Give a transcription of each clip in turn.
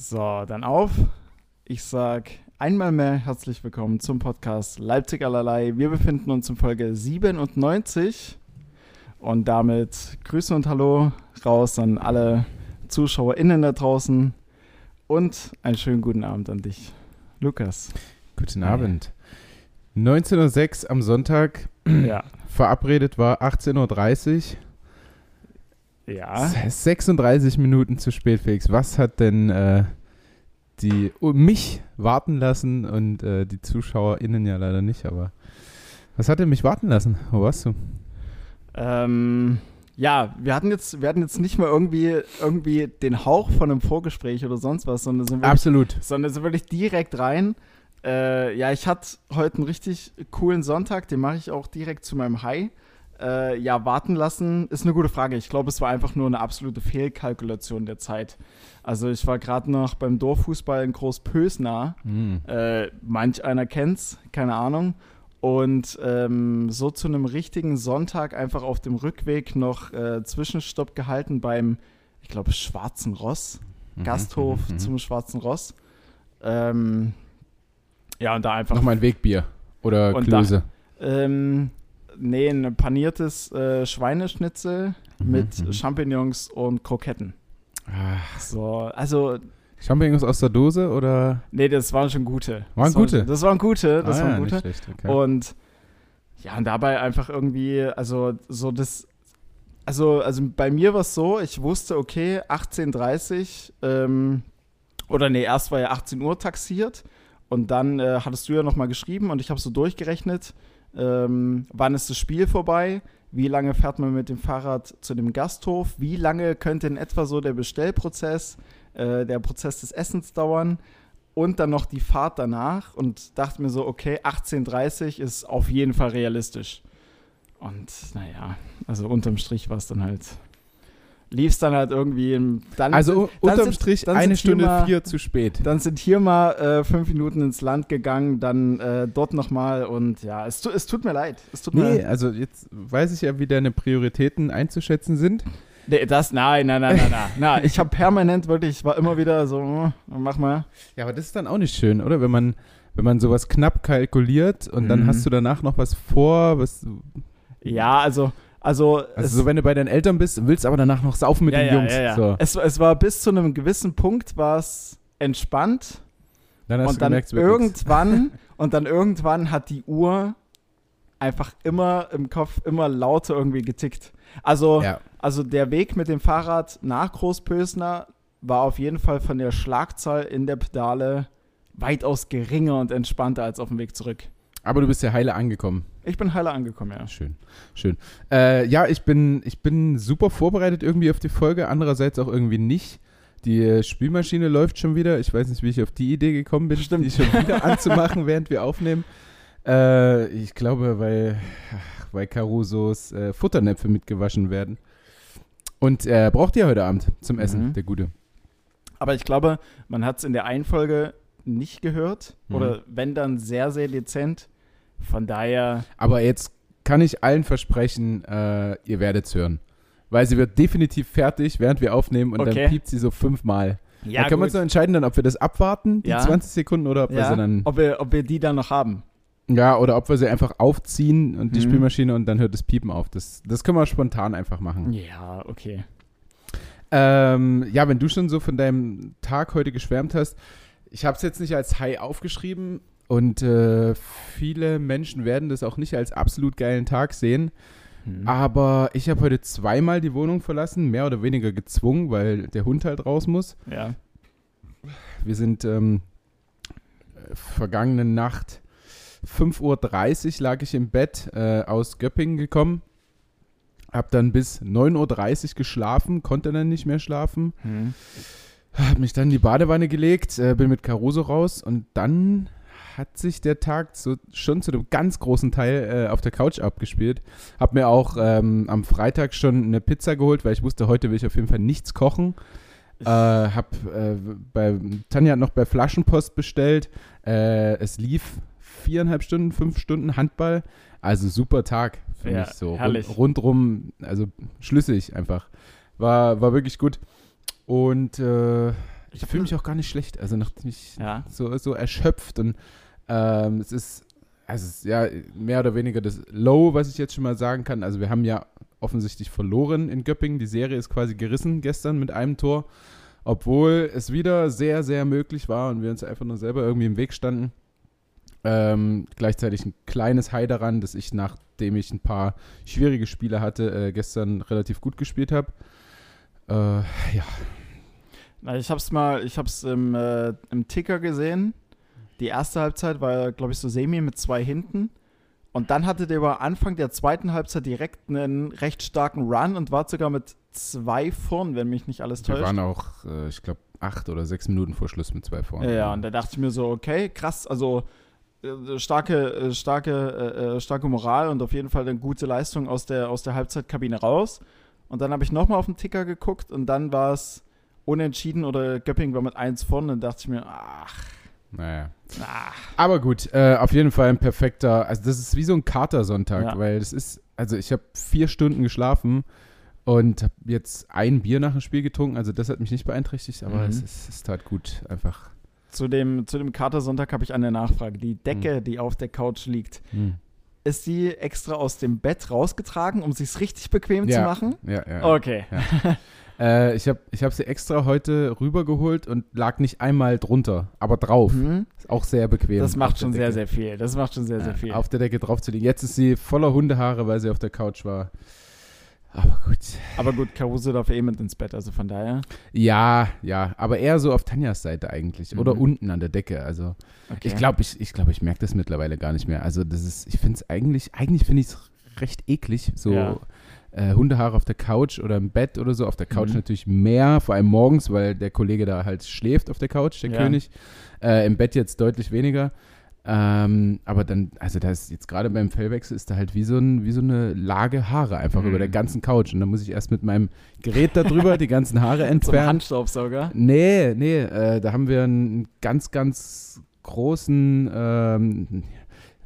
So, dann auf. Ich sag einmal mehr herzlich willkommen zum Podcast Leipzig allerlei. Wir befinden uns in Folge 97 und damit Grüße und Hallo raus an alle ZuschauerInnen da draußen und einen schönen guten Abend an dich, Lukas. Guten Abend. 19.06 Uhr am Sonntag. Ja. Verabredet war 18.30 Uhr. Ja. 36 Minuten zu spät, Felix. Was hat denn äh, die oh, mich warten lassen und äh, die ZuschauerInnen ja leider nicht, aber was hat denn mich warten lassen? Wo warst du? Ähm, ja, wir hatten jetzt, wir hatten jetzt nicht mal irgendwie, irgendwie den Hauch von einem Vorgespräch oder sonst was, sondern sind wirklich, Absolut. sondern sind wirklich direkt rein. Äh, ja, ich hatte heute einen richtig coolen Sonntag, den mache ich auch direkt zu meinem High. Äh, ja, warten lassen ist eine gute Frage. Ich glaube, es war einfach nur eine absolute Fehlkalkulation der Zeit. Also ich war gerade noch beim Dorffußball in Großpösna. Hm. Äh, manch einer kennt's, keine Ahnung. Und ähm, so zu einem richtigen Sonntag einfach auf dem Rückweg noch äh, Zwischenstopp gehalten beim, ich glaube, Schwarzen Ross. Mhm, Gasthof mhm, mhm. zum Schwarzen Ross. Ähm, ja, und da einfach. Nochmal ein Wegbier oder Klöße. Ähm, nee, ein paniertes äh, Schweineschnitzel Mhm, mit mhm. Champignons und Kroketten. Ah, So, also, Champignons aus der Dose oder? nee, das waren schon gute. Waren das gute? das waren gute, das ah, waren ja, gute. Schlecht, okay. Und ja, und dabei einfach irgendwie, also so das, also, also bei mir war es so, ich wusste, okay, 18.30 ähm, oder nee, erst war ja 18 Uhr taxiert und dann äh, hattest du ja nochmal geschrieben und ich habe so durchgerechnet, ähm, wann ist das Spiel vorbei, wie lange fährt man mit dem Fahrrad zu dem Gasthof, wie lange könnte in etwa so der Bestellprozess, äh, der Prozess des Essens dauern? Und dann noch die Fahrt danach. Und dachte mir so, okay, 18.30 ist auf jeden Fall realistisch. Und naja, also unterm Strich war es dann halt, lief es dann halt irgendwie im, dann also dann unterm sind- Strich dann eine Stunde mal- vier zu spät. Dann sind hier mal äh, fünf Minuten ins Land gegangen, dann äh, dort nochmal und ja, es, tu, es tut mir leid. Es tut Nee, mir also jetzt weiß ich ja, wie deine Prioritäten einzuschätzen sind. Nee, das, nein, nein, nein, nein, nein. Na, ich habe permanent wirklich, ich war immer wieder so, äh, mach mal. Ja, aber das ist dann auch nicht schön, oder? Wenn man, wenn man sowas knapp kalkuliert und dann Mhm. hast du danach noch was vor, was, Ja, also, also, also so wenn du bei deinen Eltern bist, willst aber danach noch saufen mit ja, den ja, Jungs. Ja. So. Es, es war bis zu einem gewissen Punkt war es entspannt Dann hast und du dann gemerkt, irgendwann und dann irgendwann hat die Uhr einfach immer im Kopf immer lauter irgendwie getickt. Also, also der Weg mit dem Fahrrad nach Großpösner war auf jeden Fall von der Schlagzahl in der Pedale weitaus geringer und entspannter als auf dem Weg zurück. Aber du bist ja heile angekommen. Ich bin heile angekommen, ja. Schön, schön. Äh, ja, ich bin, ich bin super vorbereitet irgendwie auf die Folge, andererseits auch irgendwie nicht. Die Spielmaschine läuft schon wieder. Ich weiß nicht, wie ich auf die Idee gekommen bin, Stimmt. die schon wieder anzumachen, während wir aufnehmen. Äh, ich glaube, weil, weil Carusos äh, Futternäpfe mitgewaschen werden. Und er braucht die ja heute Abend zum Essen, Mhm. der Gute. Aber ich glaube, man hat es in der einen Folge nicht gehört. Mhm. Oder wenn dann sehr, sehr dezent. Von daher, Aber jetzt kann ich allen versprechen, äh, ihr werdet es hören. Weil sie wird definitiv fertig, während wir aufnehmen und Okay. dann piept sie so fünfmal. ja, da können wir gut. uns noch entscheiden, dann, ob wir das abwarten, die Ja. 20 Sekunden, oder ob wir ja, sie dann. ob, wir, ob wir die dann noch haben. Ja, oder ob wir sie einfach aufziehen und die Mhm. Spielmaschine und dann hört das Piepen auf. Das, das können wir spontan einfach machen. Ja, okay. Ähm, ja, wenn du schon so von deinem Tag heute geschwärmt hast, ich habe es jetzt nicht als High aufgeschrieben und äh, viele Menschen werden das auch nicht als absolut geilen Tag sehen. Hm. Aber ich habe heute zweimal die Wohnung verlassen, mehr oder weniger gezwungen, weil der Hund halt raus muss. Ja. Wir sind ähm, äh, vergangene Nacht 5.30 Uhr lag ich im Bett äh, aus Göppingen gekommen. Hab dann bis 9.30 Uhr geschlafen, konnte dann nicht mehr schlafen. Hm. Hab mich dann in die Badewanne gelegt, äh, bin mit Caruso raus und dann hat sich der Tag so, schon zu einem ganz großen Teil äh, auf der Couch abgespielt. Hab mir auch ähm, am Freitag schon eine Pizza geholt, weil ich wusste, heute will ich auf jeden Fall nichts kochen. Äh, hab äh, bei Tanja hat noch bei Flaschenpost bestellt. Äh, es lief viereinhalb Stunden, fünf Stunden Handball. Also super Tag für Ja, mich so. herrlich. Rund, rundrum, also schlüssig einfach. War, war wirklich gut. Und äh, ich fühle mich auch gar nicht schlecht. Also nachdem ich Ja. so, so erschöpft und ähm, es ist, also es ist ja mehr oder weniger das Low, was ich jetzt schon mal sagen kann. Also wir haben ja offensichtlich verloren in Göppingen. Die Serie ist quasi gerissen gestern mit einem Tor, obwohl es wieder sehr, sehr möglich war und wir uns einfach nur selber irgendwie im Weg standen. Ähm, gleichzeitig ein kleines High daran, dass ich, nachdem ich ein paar schwierige Spiele hatte, äh, gestern relativ gut gespielt habe. Äh, ja, ich hab's mal, ich hab's im, äh, im Ticker gesehen. Die erste Halbzeit war, glaube ich, so semi mit zwei hinten. Und dann hatte der über Anfang der zweiten Halbzeit direkt einen recht starken Run und war sogar mit zwei vorn, wenn mich nicht alles wir täuscht. waren auch, äh, ich glaube, acht oder sechs Minuten vor Schluss mit zwei vorne. Ja, ja, und da dachte ich mir so, okay, krass, also äh, starke, äh, starke, äh, äh, starke Moral und auf jeden Fall eine gute Leistung aus der, aus der Halbzeitkabine raus. Und dann habe ich nochmal auf den Ticker geguckt und dann war es unentschieden oder Göpping war mit 1 vorne und dachte ich mir, ach, Naja. ach. Aber gut, äh, auf jeden Fall ein perfekter, also das ist wie so ein Katersonntag, Ja. weil das ist, also ich habe vier Stunden geschlafen und habe jetzt ein Bier nach dem Spiel getrunken, also das hat mich nicht beeinträchtigt, aber Mhm. es, ist, es tat gut, einfach. Zu dem, zu dem Katersonntag habe ich eine Nachfrage. Die Decke, die auf der Couch liegt, Hm. ist die extra aus dem Bett rausgetragen, um sich richtig bequem zu Ja. machen? Ja, ja. Okay. Äh, ich habe ich hab sie extra heute rübergeholt und lag nicht einmal drunter, aber drauf. Mhm. Ist auch sehr bequem. Das macht schon sehr, sehr viel. Das macht schon sehr, sehr viel. Auf der Decke drauf zu liegen. Jetzt ist sie voller Hundehaare, weil sie auf der Couch war. Aber gut. Aber gut, Caruso darf eh mit ins Bett, also von daher. Ja, ja, aber eher so auf Tanjas Seite eigentlich. Oder Mhm. unten an der Decke. Also Okay. ich glaube, ich, ich, glaub, ich merke das mittlerweile gar nicht mehr. Also das ist, ich finde es eigentlich, eigentlich finde ich es recht eklig, so Ja. Äh, Hundehaare auf der Couch oder im Bett oder so. Auf der Couch Mhm. natürlich mehr, vor allem morgens, weil der Kollege da halt schläft auf der Couch, der Ja. König. Äh, Im Bett jetzt deutlich weniger. Ähm, aber dann, also da ist jetzt gerade beim Fellwechsel ist da halt wie so, ein, wie so eine Lage Haare einfach Mhm. über der ganzen Couch. Und dann muss ich erst mit meinem Gerät da drüber die ganzen Haare Zum entfernen. Handstaubsauger. Nee, nee, äh, da haben wir einen ganz, ganz großen, ähm,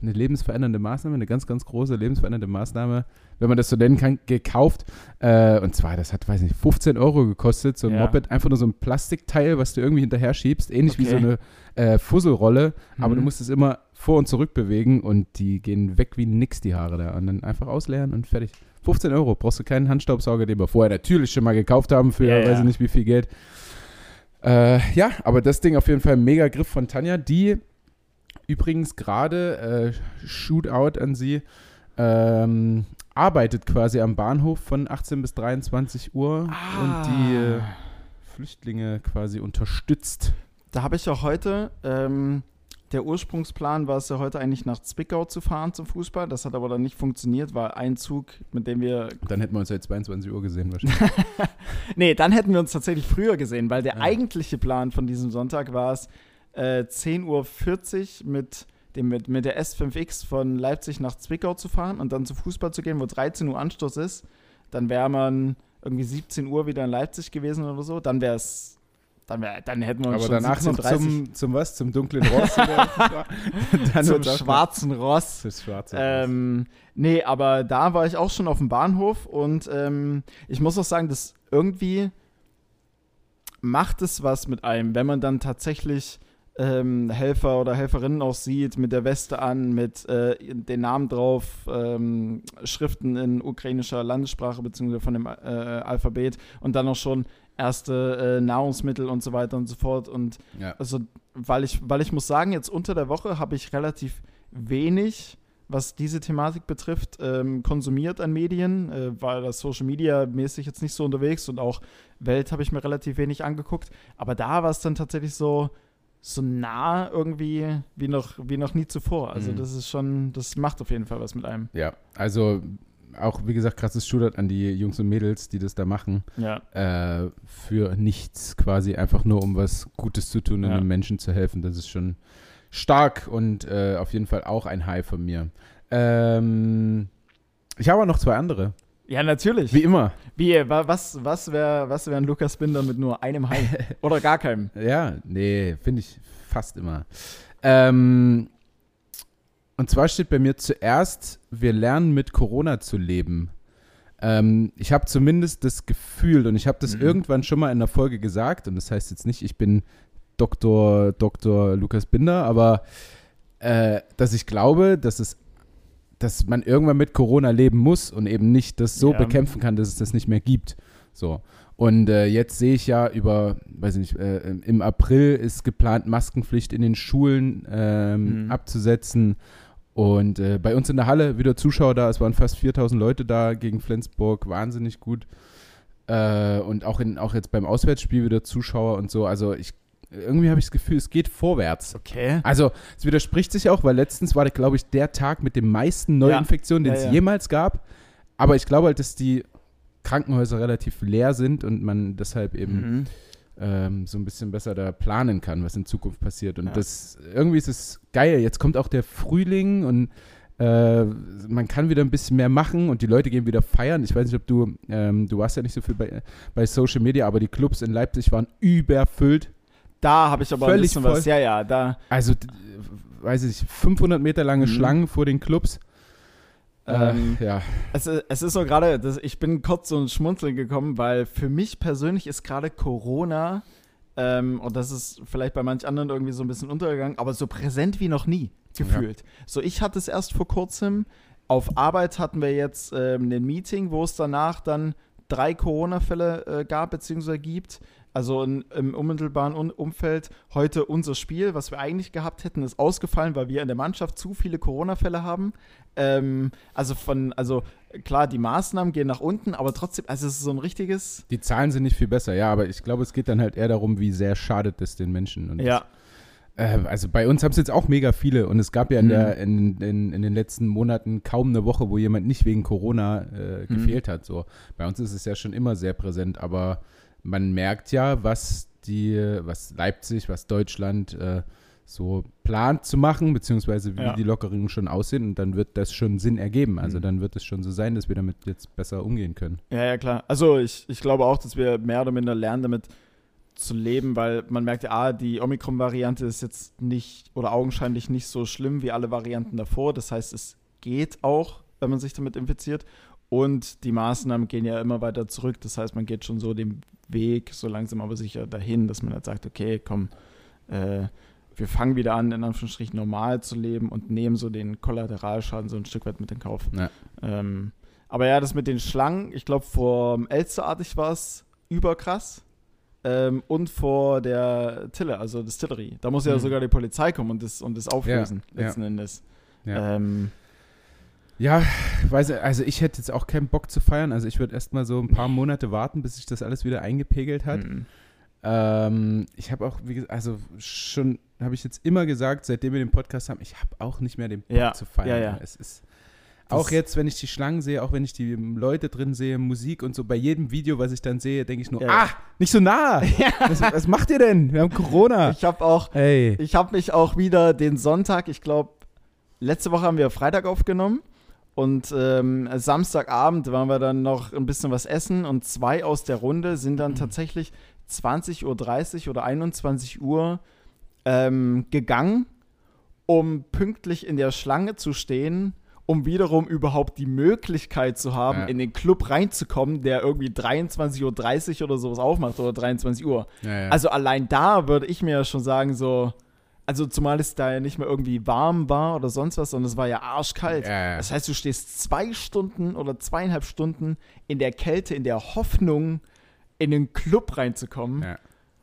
eine lebensverändernde Maßnahme, eine ganz, ganz große lebensverändernde Maßnahme, wenn man das so nennen kann, gekauft. Äh, und zwar, das hat, weiß nicht, 15 Euro gekostet, so ein Ja. Moped, einfach nur so ein Plastikteil, was du irgendwie hinterher schiebst, ähnlich wie so Okay. eine äh, Fusselrolle, aber Mhm. du musst es immer vor und zurück bewegen und die gehen weg wie nix, die Haare da. Und dann einfach ausleeren und fertig. 15 Euro, brauchst du keinen Handstaubsauger, den wir vorher natürlich schon mal gekauft haben für, Ja, ja. weiß ich nicht wie viel Geld. Äh, ja, aber das Ding auf jeden Fall mega Griff von Tanja, die übrigens gerade, äh, Shootout an sie, ähm, arbeitet quasi am Bahnhof von 18 bis 23 Uhr Ah. und die äh, Flüchtlinge quasi unterstützt. Da habe ich auch heute, ähm, der Ursprungsplan war es ja heute eigentlich nach Zwickau zu fahren zum Fußball. Das hat aber dann nicht funktioniert, weil ein Zug, mit dem wir. Dann hätten wir uns seit 22 Uhr gesehen wahrscheinlich. Nee, dann hätten wir uns tatsächlich früher gesehen, weil der Ja. eigentliche Plan von diesem Sonntag war es, äh, 10.40 Uhr mit, dem, mit, mit der S5X von Leipzig nach Zwickau zu fahren und dann zu Fußball zu gehen, wo 13 Uhr Anstoß ist. Dann wäre man irgendwie 17 Uhr wieder in Leipzig gewesen oder so. Dann wäre es. Dann, wär, dann hätten wir uns Aber schon danach noch 17.30 zum, zum was? Zum dunklen Ross? zum schwarzen Ross. Das schwarze. Ähm, nee, aber da war ich auch schon auf dem Bahnhof und ähm, ich muss auch sagen, dass irgendwie macht es was mit einem, wenn man dann tatsächlich ähm, Helfer oder Helferinnen auch sieht, mit der Weste an, mit äh, den Namen drauf, ähm, Schriften in ukrainischer Landessprache beziehungsweise von dem äh, Alphabet und dann auch schon erste äh, Nahrungsmittel und so weiter und so fort und ja. also, weil ich, weil ich muss sagen, jetzt unter der Woche habe ich relativ wenig, was diese Thematik betrifft, ähm, konsumiert an Medien, äh, war das Social Media mäßig jetzt nicht so unterwegs und auch Welt habe ich mir relativ wenig angeguckt. Aber da war es dann tatsächlich so, so nah irgendwie wie noch, wie noch nie zuvor. Also Mhm. das ist schon, das macht auf jeden Fall was mit einem. ja, also auch, wie gesagt, krasses Shootout an die Jungs und Mädels, die das da machen. Ja. Äh, für nichts quasi, einfach nur um was Gutes zu tun und Ja. den Menschen zu helfen. Das ist schon stark und äh, auf jeden Fall auch ein High von mir. Ähm, ich habe auch noch zwei andere. Ja, natürlich. Wie immer. Wie, wa- was, was wäre was wär ein Lukas Binder mit nur einem Hai? Oder gar keinem? Ja, nee, finde ich fast immer. Ähm, und zwar steht bei mir zuerst, wir lernen mit Corona zu leben. Ähm, ich habe zumindest das Gefühl, und ich habe das Mhm. irgendwann schon mal in der Folge gesagt, und das heißt jetzt nicht, ich bin Dr. Dr. Lukas Binder, aber äh, dass ich glaube, dass es dass man irgendwann mit Corona leben muss und eben nicht das so Ja. bekämpfen kann, dass es das nicht mehr gibt. So. Und äh, jetzt sehe ich ja über, weiß ich nicht, äh, im April ist geplant, Maskenpflicht in den Schulen ähm, Mhm. abzusetzen. Und äh, bei uns in der Halle wieder Zuschauer da, es waren fast 4000 Leute da gegen Flensburg, wahnsinnig gut. Äh, und auch, in, auch jetzt beim Auswärtsspiel wieder Zuschauer und so. Also ich, irgendwie habe ich das Gefühl, es geht vorwärts. Okay. Also, es widerspricht sich auch, weil letztens war, glaube ich, der Tag mit den meisten Neuinfektionen, den Ja, es ja. jemals gab. Aber ich glaube halt, dass die Krankenhäuser relativ leer sind und man deshalb eben Mhm. ähm, so ein bisschen besser da planen kann, was in Zukunft passiert. Und Ja. das irgendwie ist es geil. Jetzt kommt auch der Frühling und äh, man kann wieder ein bisschen mehr machen und die Leute gehen wieder feiern. Ich weiß nicht, ob du, ähm, du warst ja nicht so viel bei, bei Social Media, aber die Clubs in Leipzig waren überfüllt. Da habe ich aber ein Völlig bisschen voll. was. Ja, ja, da. Also, weiß ich, 500 Meter lange Mhm. Schlangen vor den Clubs. Ähm, äh, ja, Es, es ist so gerade, ich bin kurz so ins Schmunzeln gekommen, weil für mich persönlich ist gerade Corona, ähm, und das ist vielleicht bei manch anderen irgendwie so ein bisschen untergegangen, aber so präsent wie noch nie gefühlt. So, ich hatte es erst vor kurzem. Auf Arbeit hatten wir jetzt ähm, ein Meeting, wo es danach dann drei Corona-Fälle äh, gab bzw. gibt. Also in, im unmittelbaren Un Umfeld. Heute unser Spiel, was wir eigentlich gehabt hätten, ist ausgefallen, weil wir in der Mannschaft zu viele Corona-Fälle haben. Ähm, also von, also klar, die Maßnahmen gehen nach unten, aber trotzdem, also es ist so ein richtiges. die Zahlen sind nicht viel besser, ja, aber ich glaube, es geht dann halt eher darum, wie sehr schadet es den Menschen. Und Ja, Äh, also bei uns haben es jetzt auch mega viele und es gab ja in, Mhm. der, in, in, in den letzten Monaten kaum eine Woche, wo jemand nicht wegen Corona äh, Mhm. gefehlt hat. So. Bei uns ist es ja schon immer sehr präsent, aber man merkt ja, was die, was Leipzig, was Deutschland äh, so plant zu machen, beziehungsweise wie Ja. die Lockerungen schon aussehen und dann wird das schon Sinn ergeben. Also Mhm. dann wird es schon so sein, dass wir damit jetzt besser umgehen können. ja, ja, klar. Also ich, ich glaube auch, dass wir mehr oder minder lernen, damit zu leben, weil man merkt ja, ah, die Omikron-Variante ist jetzt nicht oder augenscheinlich nicht so schlimm wie alle Varianten davor. Das heißt, es geht auch, wenn man sich damit infiziert. Und die Maßnahmen gehen ja immer weiter zurück. Das heißt, man geht schon so den Weg so langsam aber sicher dahin, dass man halt sagt, okay, komm, äh, wir fangen wieder an, in Anführungsstrichen normal zu leben und nehmen so den Kollateralschaden so ein Stück weit mit in Kauf. Ja. Ähm, aber ja, das mit den Schlangen, ich glaube, vor Elsterartig war es überkrass. Ähm, und vor der Tille, also Distillery. Da muss ja Mhm. sogar die Polizei kommen und das, und das auflösen, Ja, letzten Endes. Ja. Ähm, Ja, weiß also ich hätte jetzt auch keinen Bock zu feiern. Also ich würde erstmal so ein paar Monate warten, bis sich das alles wieder eingepegelt hat. mhm. Ähm, ich habe auch, wie gesagt, also schon, habe ich jetzt immer gesagt, seitdem wir den Podcast haben, ich habe auch nicht mehr den Bock Ja, zu feiern. ja, ja. Es ist Das- auch jetzt, wenn ich die Schlangen sehe, auch wenn ich die Leute drin sehe, Musik und so, bei jedem Video, was ich dann sehe, denke ich nur, ah, nicht so nah. Was, was macht ihr denn? Wir haben Corona. Ich habe auch, Ey. ich habe mich auch wieder den Sonntag, ich glaube, letzte Woche haben wir Freitag aufgenommen und ähm, Samstagabend waren wir dann noch ein bisschen was essen und zwei aus der Runde sind dann tatsächlich 20.30 Uhr oder 21 Uhr ähm, gegangen, um pünktlich in der Schlange zu stehen, um wiederum überhaupt die Möglichkeit zu haben, Ja. in den Club reinzukommen, der irgendwie 23.30 Uhr oder sowas aufmacht oder 23 Uhr. Ja, ja. Also allein da würde ich mir ja schon sagen, so, also zumal es da ja nicht mehr irgendwie warm war oder sonst was, sondern es war ja arschkalt. Ja, ja. Das heißt, du stehst zwei Stunden oder zweieinhalb Stunden in der Kälte, in der Hoffnung, in den Club reinzukommen, Ja.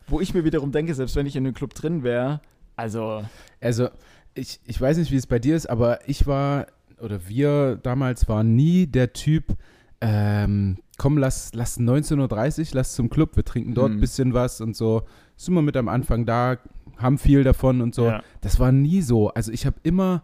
wo ich mir wiederum denke, selbst wenn ich in den Club drin wäre, also, Also, ich, ich weiß nicht, wie es bei dir ist, aber ich war, oder wir damals waren nie der Typ, ähm, komm, lass, lass 19.30 Uhr, lass zum Club, wir trinken dort ein Mhm. bisschen was und so. Sind wir mit am Anfang da, haben viel davon und so. Ja. Das war nie so. Also, ich habe immer,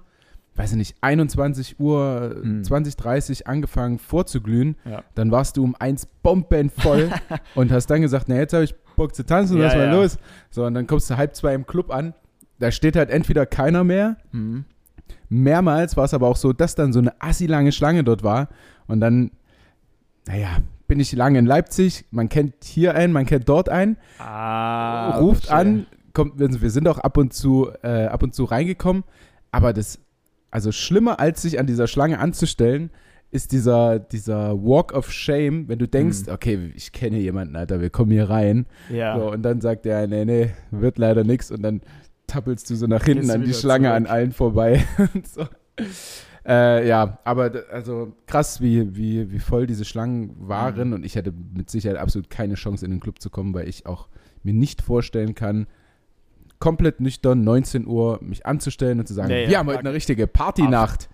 weiß ich nicht, 21 Uhr, Mhm. 20, 30 angefangen vorzuglühen. Ja. Dann warst du um eins bombenvoll und hast dann gesagt, na, jetzt habe ich Bock zu tanzen, Ja, lass mal ja. los. So, und dann kommst du halb zwei im Club an. Da steht halt entweder keiner mehr. Mhm. Mehrmals war es aber auch so, dass dann so eine assi-lange Schlange dort war. Und dann, naja, bin ich lange in Leipzig. Man kennt hier einen, man kennt dort einen. Ah, ruft verstehe. an. Kommt, wir wir sind auch ab und zu, äh, ab und zu reingekommen. Aber das, also schlimmer als sich an dieser Schlange anzustellen, ist dieser, dieser Walk of Shame, wenn du denkst, Mhm. okay, ich kenne jemanden, Alter, wir kommen hier rein. Ja. So, und dann sagt er, nee, nee, wird leider nichts. Und dann tappelst du so nach hinten an die Schlange zurück. an allen vorbei. so. Äh, ja, aber also krass, wie, wie, wie voll diese Schlangen waren. Mhm. Und ich hätte mit Sicherheit absolut keine Chance, in den Club zu kommen, weil ich auch mir nicht vorstellen kann, komplett nüchtern, 19 Uhr, mich anzustellen und zu sagen, Ja, ja, wir haben klar. heute eine richtige Partynacht.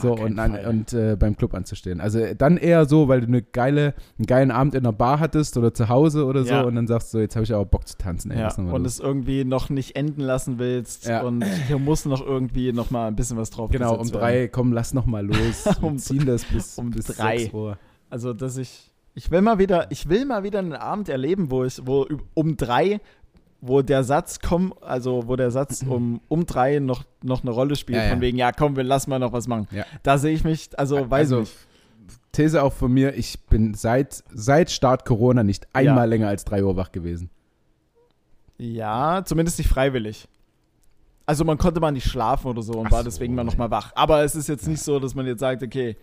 So, und, an, Fall. und äh, beim Club anzustehen. Also äh, dann eher so, weil du eine geile, einen geilen Abend in der Bar hattest oder zu Hause oder so Ja. und dann sagst du, so, jetzt habe ich aber Bock zu tanzen. Ey, ja, und los? es irgendwie noch nicht enden lassen willst Ja. und hier muss noch irgendwie noch mal ein bisschen was drauf Genau, um drei, werden. komm, lass noch mal los. Um ziehen das bis, um bis drei. 6 Uhr. Also, dass ich ich will mal wieder, ich will mal wieder einen Abend erleben, wo ich wo um drei wo der Satz komm, also wo der Satz um, um drei noch, noch eine Rolle spielt, Ja, ja. von wegen, ja komm, wir lassen mal noch was machen. Ja. Da sehe ich mich, also weiß Also, nicht. These auch von mir, ich bin seit, seit Start Corona nicht einmal Ja. länger als 3 Uhr wach gewesen. Ja, zumindest nicht freiwillig. Also man konnte mal nicht schlafen oder so und Ach war so, deswegen mal ja. noch mal wach. Aber es ist jetzt nicht so, dass man jetzt sagt, okay,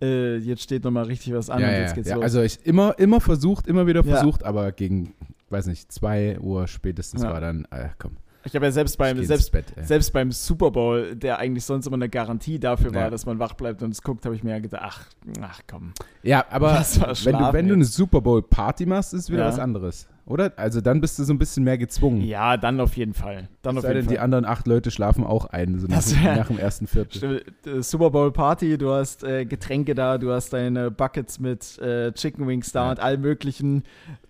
äh, jetzt steht noch mal richtig was an ja, und ja, jetzt geht's ja. los. Also ich immer, immer versucht, immer wieder Ja. versucht, aber gegen, weiß nicht, 2 Uhr spätestens Ja. war dann, äh, komm, ich habe ja selbst beim, selbst, Bett. selbst beim Super Bowl, der eigentlich sonst immer eine Garantie dafür war, Ja. dass man wach bleibt und es guckt, habe ich mir ja gedacht, ach, ach komm. Ja, aber wenn du, wenn du eine. Super Bowl Party machst, ist wieder Ja. was anderes. Oder? Also dann bist du so ein bisschen mehr gezwungen. Ja, dann auf jeden Fall. Dann auf jeden denn, Fall. die anderen acht Leute schlafen auch ein, so nach, wär- nach dem ersten Viertel. Äh, Super Bowl Party, du hast äh, Getränke da, du hast deine Buckets mit äh, Chicken Wings da Ja. und allem möglichen.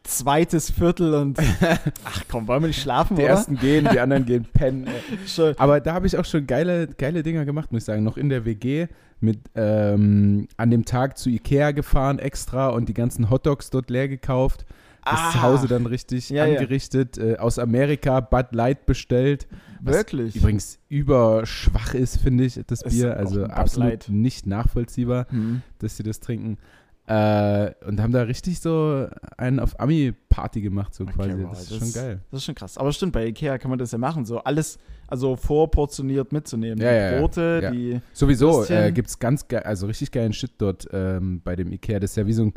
Zweites Viertel und ach komm, wollen wir nicht schlafen, Die oder? ersten gehen, die anderen gehen pennen. Schön. Aber da habe ich auch schon geile, geile Dinger gemacht, muss ich sagen. Noch in der WG mit ähm, an dem Tag zu Ikea gefahren extra und die ganzen Hotdogs dort leer gekauft. Ah, zu Hause dann richtig Ja, ja. angerichtet. Äh, aus Amerika Bud Light bestellt. Was Wirklich. Übrigens überschwach ist, finde ich, das Ist Bier. Also absolut Light. nicht nachvollziehbar, Hm. dass sie das trinken. Äh, und haben da richtig so einen auf Ami-Party gemacht, so Okay, quasi. wow, das ist das- schon geil. Das ist schon krass. Aber stimmt, bei Ikea kann man das ja machen, so alles, also vorportioniert mitzunehmen. Ja, die ja, ja. Brote, Ja. die. Sowieso äh, gibt es ganz geil, also richtig geilen Shit dort ähm, bei dem Ikea. Das ist ja wie so ein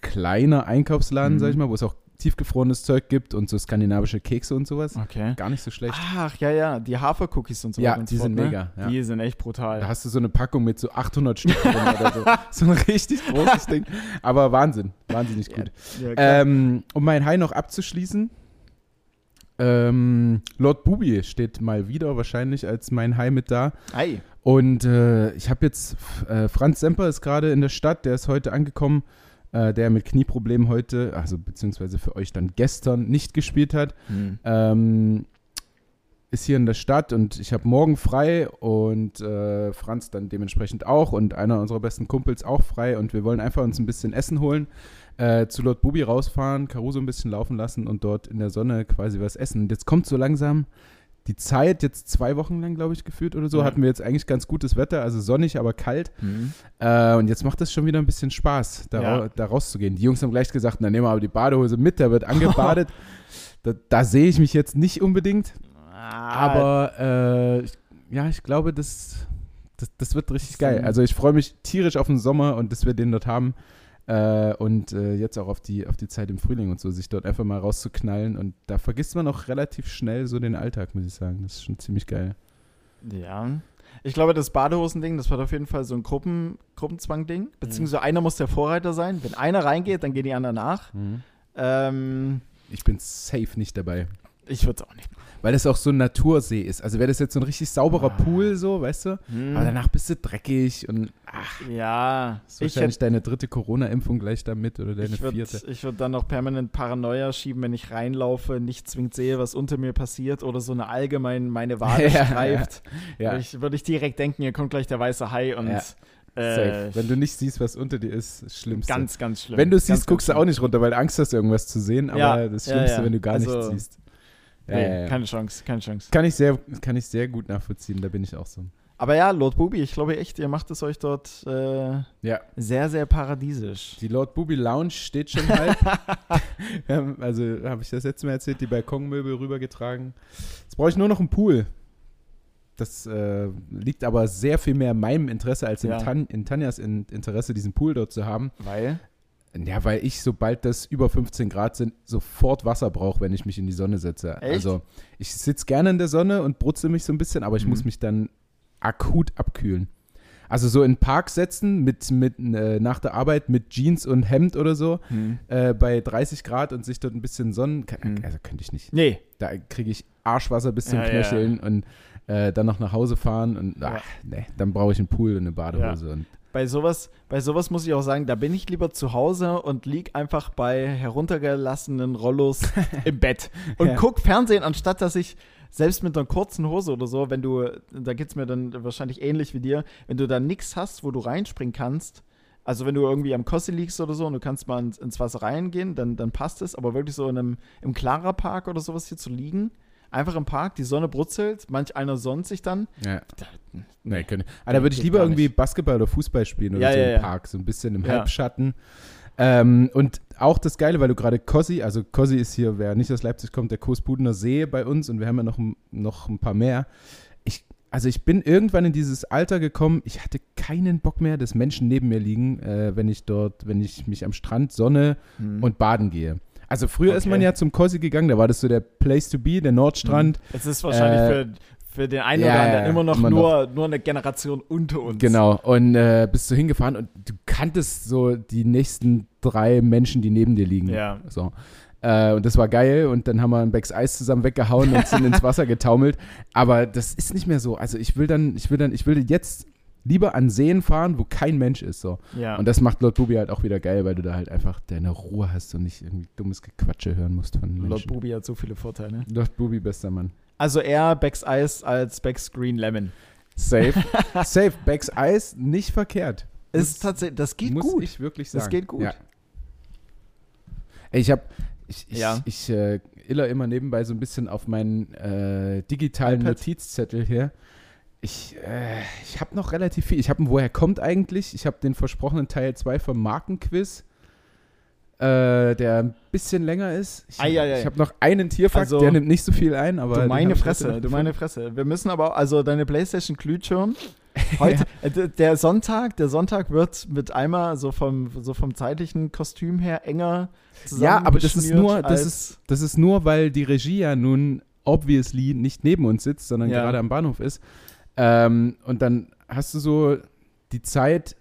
kleiner Einkaufsladen, Mhm. sag ich mal, wo es auch tiefgefrorenes Zeug gibt und so skandinavische Kekse und sowas. Okay. Gar nicht so schlecht. Ach, ja, ja, die Hafercookies und so. Ja, und die sind fort, mega, Ne? ja. Die sind echt brutal. Da hast du so eine Packung mit so 800 Stück drin oder so. So ein richtig großes Ding. Aber Wahnsinn, wahnsinnig gut. Ja, klar. Ähm, um mein High noch abzuschließen. Ähm, Lord Bubi steht mal wieder wahrscheinlich als mein High mit da. Ei. Und äh, ich habe jetzt, äh, Franz Semper ist gerade in der Stadt, der ist heute angekommen, äh, der mit Knieproblemen heute, also beziehungsweise für euch dann gestern nicht gespielt hat. Hm. Ähm, ist hier in der Stadt und ich habe morgen frei und äh, Franz dann dementsprechend auch und einer unserer besten Kumpels auch frei und wir wollen einfach uns ein bisschen Essen holen, äh, zu Lord Bubi rausfahren, Caruso ein bisschen laufen lassen und dort in der Sonne quasi was essen. Und jetzt kommt so langsam die Zeit, jetzt zwei Wochen lang, glaube ich, geführt oder so, Ja. hatten wir jetzt eigentlich ganz gutes Wetter, also sonnig, aber kalt. Hm. Äh, und jetzt macht es schon wieder ein bisschen Spaß, da, Ja. da rauszugehen. Die Jungs haben gleich gesagt, na nehmen wir aber die Badehose mit, da wird angebadet. da da sehe ich mich jetzt nicht unbedingt, Ah, aber äh, ich, ja, ich glaube, das, das, das wird richtig Das geil. Also ich freue mich tierisch auf den Sommer und dass wir den dort haben. Äh, und äh, jetzt auch auf die, auf die Zeit im Frühling und so, sich dort einfach mal rauszuknallen. Und da vergisst man auch relativ schnell so den Alltag, muss ich sagen. Das ist schon ziemlich geil. Ja. Ich glaube, das Badehosending, das wird auf jeden Fall so ein Gruppen, Gruppenzwang-Ding. Beziehungsweise einer muss der Vorreiter sein. Wenn einer reingeht, dann gehen die anderen nach. Ähm, Ich bin safe nicht dabei. Ich würde es auch nicht Weil das auch so ein Natursee ist. Also wäre das jetzt so ein richtig sauberer Ah. Pool, so, weißt du? machen. Aber danach bist du dreckig und ach, ja, ist ich wahrscheinlich hätte deine dritte Corona-Impfung gleich damit oder deine ich würde vierte. ich würd dann noch permanent Paranoia schieben, wenn ich reinlaufe, nicht zwingend sehe, was unter mir passiert oder so eine allgemein meine Wade Ja, streift. Ja, Ich würde ich direkt denken, hier kommt gleich der weiße Hai und Ja. äh, safe. Wenn du nicht siehst, was unter dir ist, ist das Schlimmste. ganz, ganz schlimm. wenn du Ganz, siehst, ganz guckst du schlimm. auch nicht runter, weil du Angst hast, irgendwas zu sehen. Aber Ja, das ja, Schlimmste, ja. wenn du gar Also, nichts siehst. Ja, Nee, ja, ja. Keine Chance, keine Chance. Kann, ich sehr, kann ich sehr gut nachvollziehen, da bin ich auch so. Aber ja, Lord Bubi, ich glaube echt, ihr macht es euch dort äh, Ja, sehr, sehr paradiesisch. die Lord Bubi Lounge steht schon halb. Haben- also habe ich das letzte Mal erzählt, die Balkonmöbel rübergetragen. Jetzt brauche ich nur noch einen Pool. das äh, liegt aber sehr viel mehr in meinem Interesse als in, Ja. Tan in Tanjas in Interesse, diesen Pool dort zu haben. Weil? Ja, weil ich, sobald das über 15 Grad sind, sofort Wasser brauche, wenn ich mich in die Sonne setze. Echt? Also ich sitze gerne in der Sonne und brutze mich so ein bisschen, aber ich Mhm. muss mich dann akut abkühlen. Also so in den Park setzen mit, mit äh, nach der Arbeit mit Jeans und Hemd oder so Hm. äh, bei 30 Grad und sich dort ein bisschen sonnen, kann, Mhm. also könnte ich nicht. Nee. Da kriege ich Arschwasser bis zum Ja, ja. Knöcheln und äh, dann noch nach Hause fahren und ach, nee, dann brauche ich einen Pool und eine Badehose. Und, Bei sowas, bei sowas muss ich auch sagen, da bin ich lieber zu Hause und lieg einfach bei heruntergelassenen Rollos im Bett und Ja. guck Fernsehen, anstatt dass ich selbst mit einer kurzen Hose oder so, wenn du, da geht's mir dann wahrscheinlich ähnlich wie dir, wenn du da nichts hast, wo du reinspringen kannst, also wenn du irgendwie am Kossi liegst oder so und du kannst mal ins, ins Wasser reingehen, dann, dann passt es, aber wirklich so in einem, im Clara Park oder sowas hier zu liegen, einfach im Park, die Sonne brutzelt, manch einer sonnt sich dann. ja. Da, Nee, könnte. Aber da würde ich lieber irgendwie. Basketball oder Fußball spielen oder Ja, so ja, im. Park, so ein bisschen im. Halbschatten. Ähm, und auch das Geile, weil du gerade Kossi, also Kossi ist hier, wer nicht aus Leipzig kommt, der Coespudener See bei uns und wir haben ja noch, ein- noch ein paar mehr. Ich, also ich bin irgendwann in dieses Alter gekommen, ich hatte keinen Bock mehr, dass Menschen neben mir liegen, äh, wenn ich dort, wenn ich mich am Strand sonne hm. und baden gehe. Also früher ist Okay. man ja zum Kossi gegangen, da war das so der Place to be, der Nordstrand. Es ist wahrscheinlich Äh, für, für den einen ja, oder anderen immer noch immer nur, nur eine Generation unter uns. Genau, und äh, bist du hingefahren und du kanntest so die nächsten drei Menschen, die neben dir liegen. Ja. So. Äh, und das war geil und dann haben wir ein Becks Eis zusammen weggehauen und sind ins Wasser getaumelt. Aber das ist nicht mehr so. Also ich will dann, ich will dann, ich will jetzt lieber an Seen fahren, wo kein Mensch ist. So. Ja. Und das macht Lord Bubi halt auch wieder geil, weil du da halt einfach deine Ruhe hast und nicht irgendwie dummes Gequatsche hören musst von Menschen. Lord Bubi hat so viele Vorteile. Lord Bubi, bester Mann. Also eher Becks Eis als Becks Green Lemon. Safe. Safe. Becks Eis, nicht verkehrt. Ist tatsächlich, das geht muss gut. ich wirklich sagen. Das geht gut. Ja. Ey, ich habe ich, ich, Ja. ich äh, iller immer nebenbei so ein bisschen auf meinen äh, digitalen iPad? Notizzettel hier. Ich, äh, ich habe noch relativ viel. Ich habe einen Woher kommt eigentlich? Ich habe den versprochenen Teil 2 vom Markenquiz, äh, der ein bisschen länger ist. Ich, ei, ei. ich habe noch einen Tierfakt, Also, der nimmt nicht so viel ein, aber Du meine Fresse, du meine Fresse. Wir müssen aber, also deine Playstation glüht schon. Heute, äh, d- der Sonntag, der Sonntag wird mit einmal so vom, so vom zeitlichen Kostüm her enger Ja, aber das ist nur, das ist, das ist nur, weil die Regie ja nun obviously nicht neben uns sitzt, sondern Ja. gerade am Bahnhof ist. Ähm, und dann hast du so die Zeit,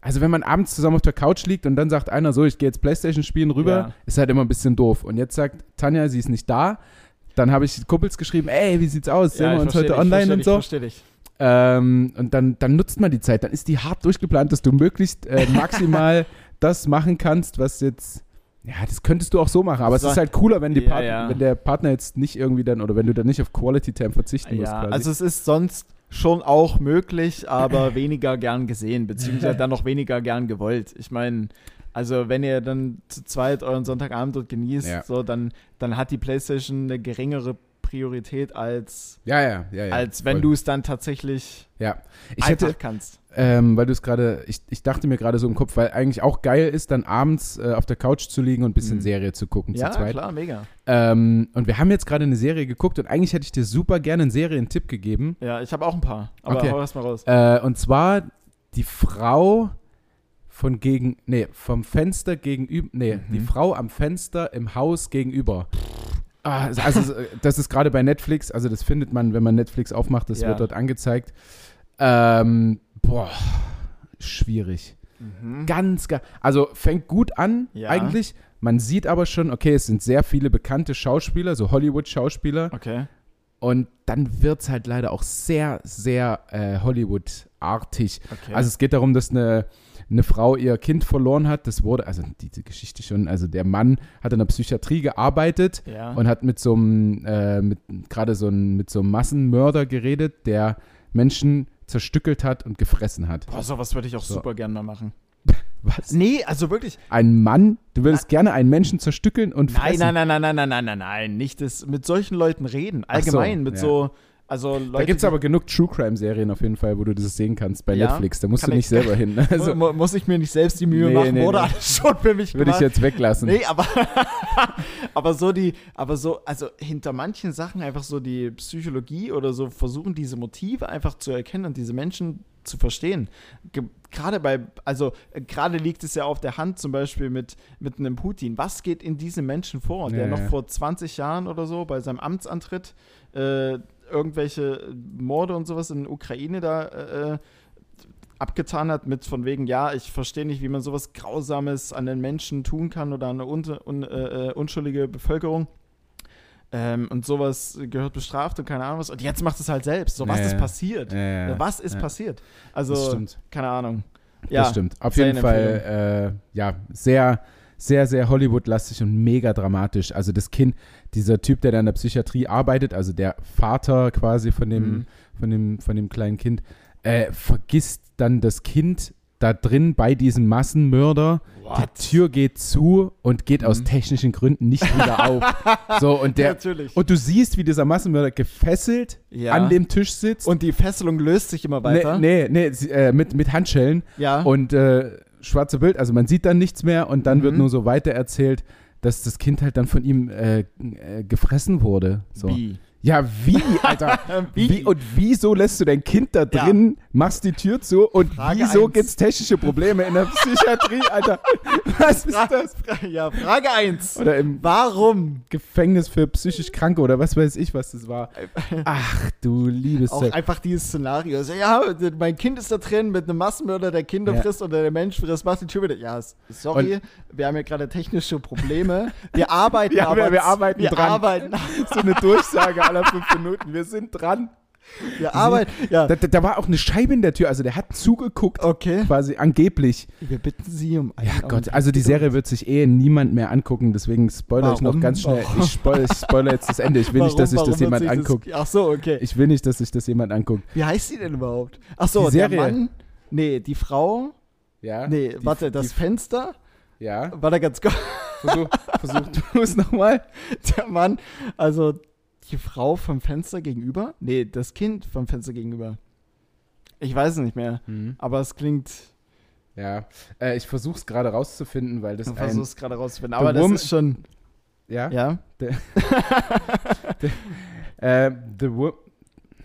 also wenn man abends zusammen auf der Couch liegt und dann sagt einer so, ich gehe jetzt Playstation spielen rüber, Ja. ist halt immer ein bisschen doof. Und jetzt sagt Tanja, sie ist nicht da. Dann habe ich Kumpels geschrieben, ey, wie sieht's aus? Sehen Ja, wir ich uns heute dich, online und so. Versteh dich. Ähm, und dann, dann nutzt man die Zeit. Dann ist die hart durchgeplant, dass du möglichst äh, maximal das machen kannst, was jetzt. Ja, das könntest du auch so machen, aber es So- ist halt cooler, wenn, die Ja, Part- ja. wenn der Partner jetzt nicht irgendwie dann oder wenn du dann nicht auf Quality Time verzichten musst. Ja, Quasi. also es ist sonst schon auch möglich, aber weniger gern gesehen, beziehungsweise dann noch weniger gern gewollt. Ich meine, also wenn ihr dann zu zweit euren Sonntagabend dort genießt, Ja. so, dann, dann hat die Playstation eine geringere Priorität als, ja, ja, ja, ja. als wenn du es dann tatsächlich Ja, ich einfach hätte, kannst. ähm, weil du es gerade, ich, ich dachte mir gerade so im Kopf, weil eigentlich auch geil ist, dann abends äh, auf der Couch zu liegen und ein bisschen Mhm. Serie zu gucken Ja, zu zweit. klar, mega. Ähm, und wir haben jetzt gerade eine Serie geguckt und eigentlich hätte ich dir super gerne einen Serientipp gegeben. Ja, ich habe auch ein paar, aber Okay. hau erst mal raus. Äh, und zwar die Frau von gegen, nee, vom Fenster gegenüber, nee, Mhm. die Frau am Fenster im Haus gegenüber. Ah, also äh, das ist gerade bei Netflix, also das findet man, wenn man Netflix aufmacht, das Ja. wird dort angezeigt. Ähm, boah, schwierig. Mhm. Ganz, ga- also fängt gut an Ja. eigentlich. Man sieht aber schon, okay, es sind sehr viele bekannte Schauspieler, so Hollywood-Schauspieler. Okay. Und dann wird es halt leider auch sehr, sehr äh, Hollywood-artig. okay. Also es geht darum, dass eine, eine Frau ihr Kind verloren hat. Das wurde, also diese Geschichte schon, also der Mann hat in der Psychiatrie gearbeitet ja. und hat mit so einem, äh, mit gerade so einem, mit so einem Massenmörder geredet, der Menschen zerstückelt hat und gefressen hat. Boah, sowas würde ich auch So. super gerne mal machen. Was? Nee, also wirklich. Ein Mann? Du würdest gerne einen Menschen zerstückeln und Nein, fressen? nein, nein, nein, nein, nein, nein, nein, nein. Nicht das, mit solchen Leuten reden. Ach so, Allgemein, mit ja. so, Also Leute, Da gibt es aber genug True Crime-Serien auf jeden Fall, wo du das sehen kannst bei Ja? Netflix. Da musst du nicht ich- selber hin. Also mu- muss ich mir nicht selbst die Mühe Nee, machen, nee, oder nee. alles schon für mich würde ich jetzt weglassen. Nee, aber, aber so die, aber so, also hinter manchen Sachen einfach so die Psychologie oder so versuchen, diese Motive einfach zu erkennen und diese Menschen zu verstehen. Ge gerade bei, also äh, gerade liegt es ja auf der Hand, zum Beispiel mit, mit einem Putin. Was geht in diesem Menschen vor, der Ja, noch ja. vor 20 Jahren oder so bei seinem Amtsantritt äh, irgendwelche Morde und sowas in der Ukraine da äh, abgetan hat mit von wegen, ja, ich verstehe nicht, wie man sowas Grausames an den Menschen tun kann oder an eine un un äh, äh, unschuldige Bevölkerung. Ähm, und sowas gehört bestraft und keine Ahnung was. Und jetzt macht es halt selbst. So, was Ja, ist passiert? Ja. Was ist passiert? Also, keine Ahnung. Ja, das stimmt. Auf jeden Fall, äh, ja, sehr, sehr, sehr Hollywood-lastig und mega dramatisch. Also das Kind, dieser Typ, der da in der Psychiatrie arbeitet, also der Vater quasi von dem, Mhm. von dem, von dem kleinen Kind, äh, vergisst dann das Kind da drin bei diesem Massenmörder. What? Die Tür geht zu und geht aus Mhm. technischen Gründen nicht wieder auf. So, und der, Natürlich. und du siehst, wie dieser Massenmörder gefesselt ja. an dem Tisch sitzt. und die Fesselung löst sich immer weiter. Nee, nee, nee äh, mit, mit Handschellen. Ja. Und äh, schwarze Bild, also man sieht dann nichts mehr und dann wird Mhm. nur so weiter erzählt, dass das Kind halt dann von ihm äh, äh, gefressen wurde. So. Wie? Ja, wie, Alter? Wie? wie? Und wieso lässt du dein Kind da Ja. drin, machst die Tür zu und Frage wieso eins. gibt's technische Probleme in der Psychiatrie, Alter? Was ist das? ja, Frage 1. Oder im Warum? Gefängnis für psychisch Kranke oder was weiß ich, was das war. Ach du liebes Auch Zeug. einfach dieses Szenario. So, ja, mein Kind ist da drin mit einem Massenmörder, der Kinder Ja. frisst oder der Mensch frisst, macht die Tür wieder. Ja, sorry, wir haben ja gerade technische Probleme. Wir arbeiten Ja, wir- aber. wir arbeiten wir dran. Arbeiten, So eine Durchsage aller fünf Minuten. Wir sind dran. wir arbeiten. Ja, Da, da, war auch eine Scheibe in der Tür, also der hat zugeguckt, okay. quasi angeblich. Wir bitten Sie um einen Ja Gott, Augenblick also die. Serie wird sich eh niemand mehr angucken, deswegen spoilere ich noch Warum? ganz schnell. Warum? Ich spoilere, jetzt das Ende. Ich will nicht, dass sich Warum- das warum jemand anguckt. Ach so, okay. Ich will nicht, dass sich das jemand anguckt. Wie heißt sie denn überhaupt? Ach so, Die der. Mann. Nee, die Frau. Ja? Nee, Die- warte, das die- Fenster. Ja? War da ganz kurz. Versuch, versuch du es nochmal. Der Mann, also die Frau vom Fenster gegenüber? Nee, das Kind vom Fenster gegenüber. Ich weiß es nicht mehr, aber es klingt, Ja, äh, ich versuche es gerade rauszufinden, weil das du ein... versuchst gerade rauszufinden, The aber das ist schon, Ja? ja, Äh, the, wo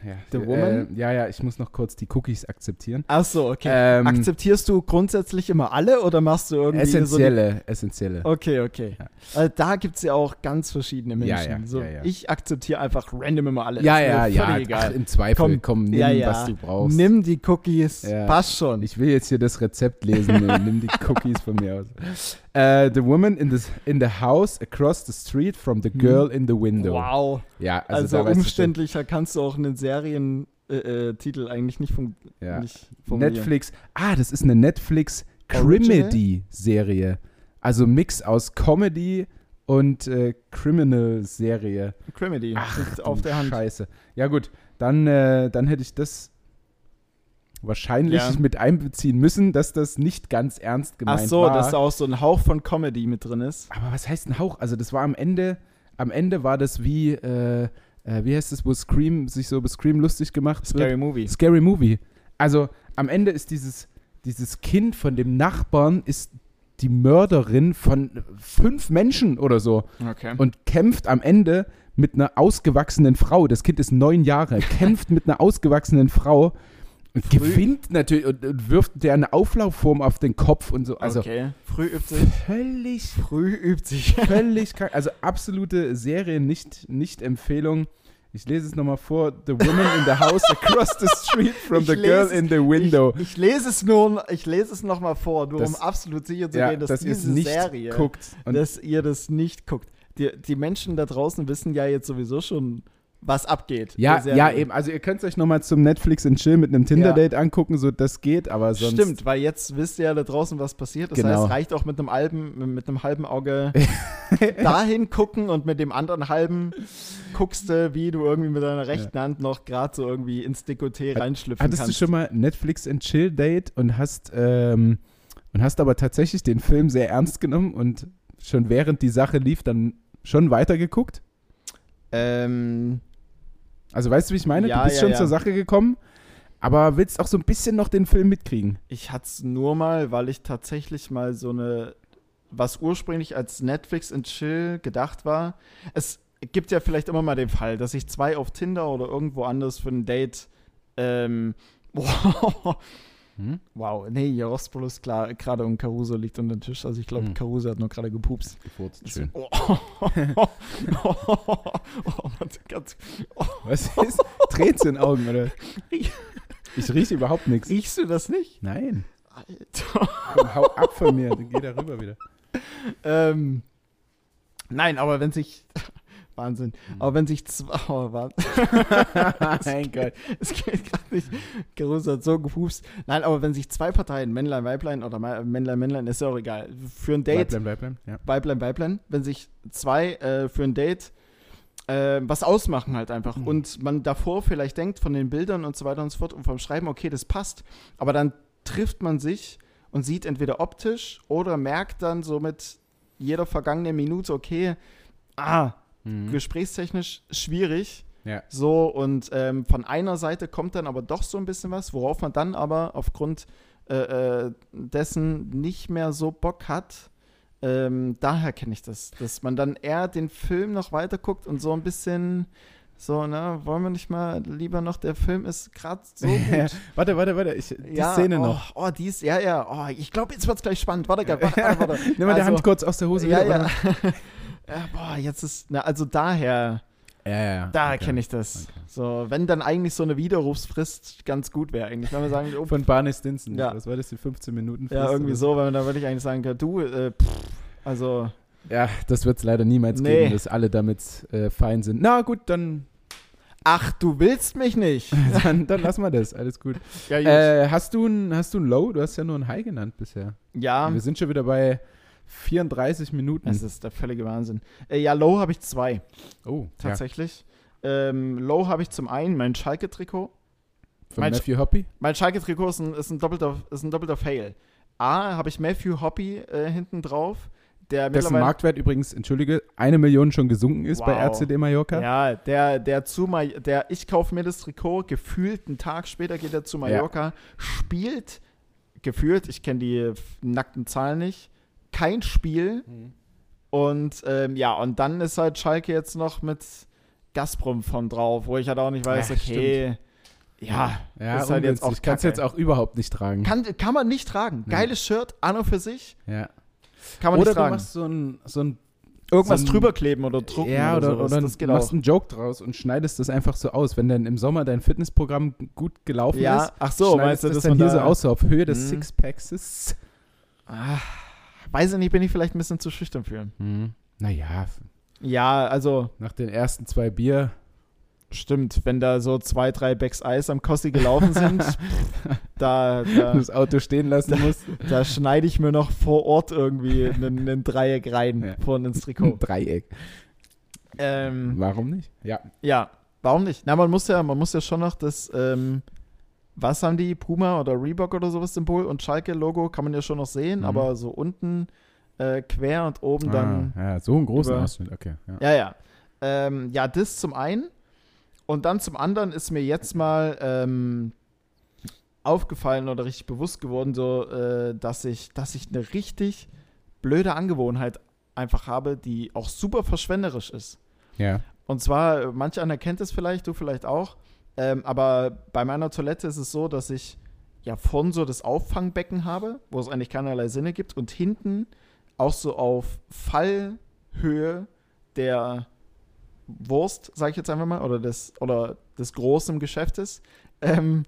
ja, The äh, Woman? ja, ja, ich muss noch kurz die Cookies akzeptieren. ach so, okay. Ähm, Akzeptierst du grundsätzlich immer alle oder machst du irgendwie so die, essentielle, essentielle. Okay, okay. Ja. Also da gibt es ja auch ganz verschiedene Menschen. Ja, so. Ich akzeptiere einfach random immer alle. Ja, ja, ja. Ach, egal. Im Zweifel, Komm, komm, nimm, was du brauchst. Nimm die Cookies, passt schon. Ich will jetzt hier das Rezept lesen. Nimm die Cookies von mir aus. Äh, the woman in the, in the house across the street from the girl in the window. Hm. Wow. Ja, also, Also, weißt du umständlicher kannst du auch einen Serientitel äh, äh, eigentlich nicht, schon, ja. nicht formulieren. Netflix. Ah, das ist eine Netflix Original? Comedy-Serie. Also Mix aus Comedy und äh, Criminal-Serie. Crimedy. Ach, auf der Hand. Scheiße. Ja gut, dann, dann hätte ich das wahrscheinlich Ja. mit einbeziehen müssen, dass das nicht ganz ernst Ach gemeint so, war. dass da auch so ein Hauch von Comedy mit drin ist. Aber was heißt ein Hauch? Also das war am Ende, am Ende war das wie, äh, äh, wie heißt es, wo Scream sich so über Scream lustig gemacht Scary wird? Movie. Scary Movie. Also am Ende ist dieses, dieses Kind von dem Nachbarn ist die Mörderin von fünf Menschen oder so Okay. und kämpft am Ende mit einer ausgewachsenen Frau. Das Kind ist neun Jahre, kämpft mit einer ausgewachsenen Frau und Früh- gewinnt natürlich und, und wirft der eine Auflaufform auf den Kopf und so. Also okay. Früh übt sich. völlig Früh übt sich. völlig krank. Also absolute Serie, nicht, nicht Empfehlung. Ich lese es nochmal vor. The woman in the house across the street from Ich the girl in the window. Ich, ich lese es nur, ich lese es nochmal vor, nur Das- um absolut sicher zu ja, gehen, dass, dass diese nicht Serie, guckt. Und dass ihr das nicht guckt. Die, die Menschen da draußen wissen ja jetzt sowieso schon, was abgeht. ja, ja, eben. Also ihr könnt es euch nochmal zum Netflix and Chill mit einem Tinder-Date angucken, so das geht, aber sonst. Stimmt, weil jetzt wisst ihr ja da draußen, was passiert. Das Genau. heißt, reicht auch mit einem, halben, mit einem halben Auge dahin gucken und mit dem anderen halben guckst du, wie du irgendwie mit deiner rechten Hand noch gerade so irgendwie ins Dekolleté reinschlüpfen Hattest kannst. du schon mal Netflix and Chill Date und hast, ähm, und hast aber tatsächlich den Film sehr ernst genommen und schon während die Sache lief, dann schon weitergeguckt? Ähm, Also weißt du, wie ich meine? Ja, du bist ja, schon ja. zur Sache gekommen, aber willst auch so ein bisschen noch den Film mitkriegen. Ich hatte es nur mal, weil ich tatsächlich mal so eine, was ursprünglich als Netflix and Chill gedacht war. Es gibt ja vielleicht immer mal den Fall, dass sich zwei auf Tinder oder irgendwo anders für ein Date, ähm, wow, Hm? wow, nee, Jarospol ist klar, gerade und Caruso liegt unter dem Tisch, also ich glaube, Hm. Caruso hat nur gerade gepupst. Gefurzt, schön. Oh, oh, oh, Mann, ganz, Was ist? Tränt in den Augen, oder? Ich rieche überhaupt nichts. riechst du das nicht? Nein. Alter. Komm, hau ab von mir, dann geh da rüber wieder. Ähm, nein, aber wenn sich. Wahnsinn. Hm. Aber wenn sich zwei. Oh, mein Gott. Es geht gerade nicht. Caruso hat so gepupst. Nein, aber wenn sich zwei Parteien, Männlein, Weiblein oder Männlein, Männlein, ist ja auch egal, für ein Date, bleib, bleib. Ja. Weiblein, Weiblein, wenn sich zwei äh, für ein Date äh, was ausmachen halt einfach Mhm. und man davor vielleicht denkt von den Bildern und so weiter und so fort und vom Schreiben, okay, das passt, aber dann trifft man sich und sieht entweder optisch oder merkt dann so mit jeder vergangenen Minute, okay, ah, Mhm. gesprächstechnisch schwierig. Ja. So, und ähm, von einer Seite kommt dann aber doch so ein bisschen was, worauf man dann aber aufgrund äh, äh, dessen nicht mehr so Bock hat. Ähm, daher kenne ich das, dass man dann eher den Film noch weiter guckt und so ein bisschen so, ne, wollen wir nicht mal lieber noch, der Film ist gerade so gut. warte, warte, warte. Ich, die ja, Szene oh, noch. Oh, die ist, ja, ja, oh, ich glaube, jetzt wird es gleich spannend. Warte, warte, warte. warte. Nimm mal die Also- Hand kurz aus der Hose ja, wieder. ja. ja. Boah, jetzt ist, na, also daher. ja, ja, ja. Da Okay. kenne ich das. Okay. So, wenn dann eigentlich so eine Widerrufsfrist ganz gut wäre, eigentlich. Wenn wir sagen, oh, Von Barney Stinson. Ja. Was war das, die 15 Minuten? ja, irgendwie so, man da würde ich eigentlich sagen, du, äh, pff, also, Ja, das wird es leider niemals Nee. geben, dass alle damit äh, fein sind. Na gut, dann, ach, du willst mich nicht. dann, dann lassen wir das. Alles gut. ja. Äh, hast, du ein, hast du ein Low? Du hast ja nur ein High genannt bisher. ja Wir sind schon wieder bei 34 Minuten. das ist der völlige Wahnsinn. Äh, ja, Low habe ich zwei, oh, ja. tatsächlich. Ähm, Low habe ich zum einen mein Schalke-Trikot. Von Mein- Matthew Hoppy? Mein Schalke-Trikot ist ein, ist, ein doppelter, ist ein doppelter Fail. A, habe ich Matthew Hoppy äh, hinten drauf, der Dessen Marktwert übrigens, entschuldige, eine Million schon gesunken ist bei Wow. RCD Mallorca. Ja, der, der zu Ma der ich kaufe mir das Trikot, gefühlt einen Tag später geht er zu Mallorca, spielt, gefühlt, ich kenne die nackten Zahlen nicht, kein Spiel Mhm. und ähm, ja, und dann ist halt Schalke jetzt noch mit Gazprom von drauf, wo ich halt auch nicht weiß, Ja, okay, ja, Ja, ist halt jetzt auch. Kannst du jetzt auch überhaupt nicht tragen. Kann, kann man nicht tragen. Nee. Geiles Shirt, an und für sich, ja. kann man Oder nicht du tragen. machst so ein, so ein Irgendwas so ein- drüber kleben oder drucken ja, oder, sowas, oder das geht machst auch. einen Joke draus und schneidest das einfach so aus. Wenn dann im Sommer dein Fitnessprogramm gut gelaufen Ja, ist, ach so, meinst schneidest du, das dass dann hier da, so aus, so auf Höhe des Mhm. Sixpacks. Ah, weiß ich nicht, bin ich vielleicht ein bisschen zu schüchtern für. Mhm. Naja, Ja, also nach den ersten zwei Bier. stimmt, wenn da so zwei, drei Bags Eis am Kossi gelaufen sind, da, da, das Auto stehen lassen musst. da schneide ich mir noch vor Ort irgendwie einen, einen Dreieck rein Ja. vorne ins Ein Trikot. Dreieck. ähm, Warum nicht? Ja. ja, warum nicht? Na, man muss ja, man muss ja schon noch das, ähm, was haben die, Puma oder Reebok oder sowas Symbol und Schalke-Logo kann man ja schon noch sehen, Mhm. aber so unten äh, quer und oben dann ah, ja, so einen großen über- Ausschnitt, okay. Ja. Ja, ja. Ähm, ja, das zum einen. Und dann zum anderen ist mir jetzt mal ähm, aufgefallen oder richtig bewusst geworden, so, äh, dass ich, dass ich eine richtig blöde Angewohnheit einfach habe, die auch super verschwenderisch ist. ja. Und zwar, manch einer kennt es vielleicht, du vielleicht auch, ähm, aber bei meiner Toilette ist es so, dass ich ja vorn so das Auffangbecken habe, wo es eigentlich keinerlei Sinne gibt und hinten auch so auf Fallhöhe der Wurst, sag ich jetzt einfach mal, oder des, oder des großen Geschäftes, ähm,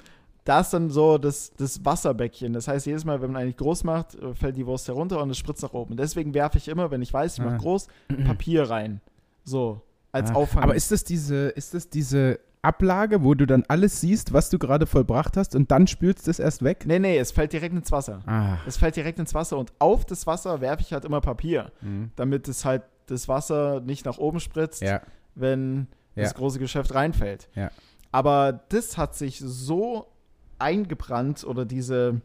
da ist dann so das, das Wasserbäckchen. Das heißt, jedes Mal, wenn man eigentlich groß macht, fällt die Wurst herunter und es spritzt nach oben. Deswegen werfe ich immer, wenn ich weiß, ich mache Ah. groß, Papier rein. So, als Ah, Auffang. Aber ist das diese, ist das diese Ablage, wo du dann alles siehst, was du gerade vollbracht hast und dann spülst du es erst weg? nee, nee, es fällt direkt ins Wasser. Ah. Es fällt direkt ins Wasser und auf das Wasser werfe ich halt immer Papier, Mhm. damit es halt das Wasser nicht nach oben spritzt, Ja. wenn Ja. das große Geschäft reinfällt. Ja. Aber das hat sich so eingebrannt oder diese,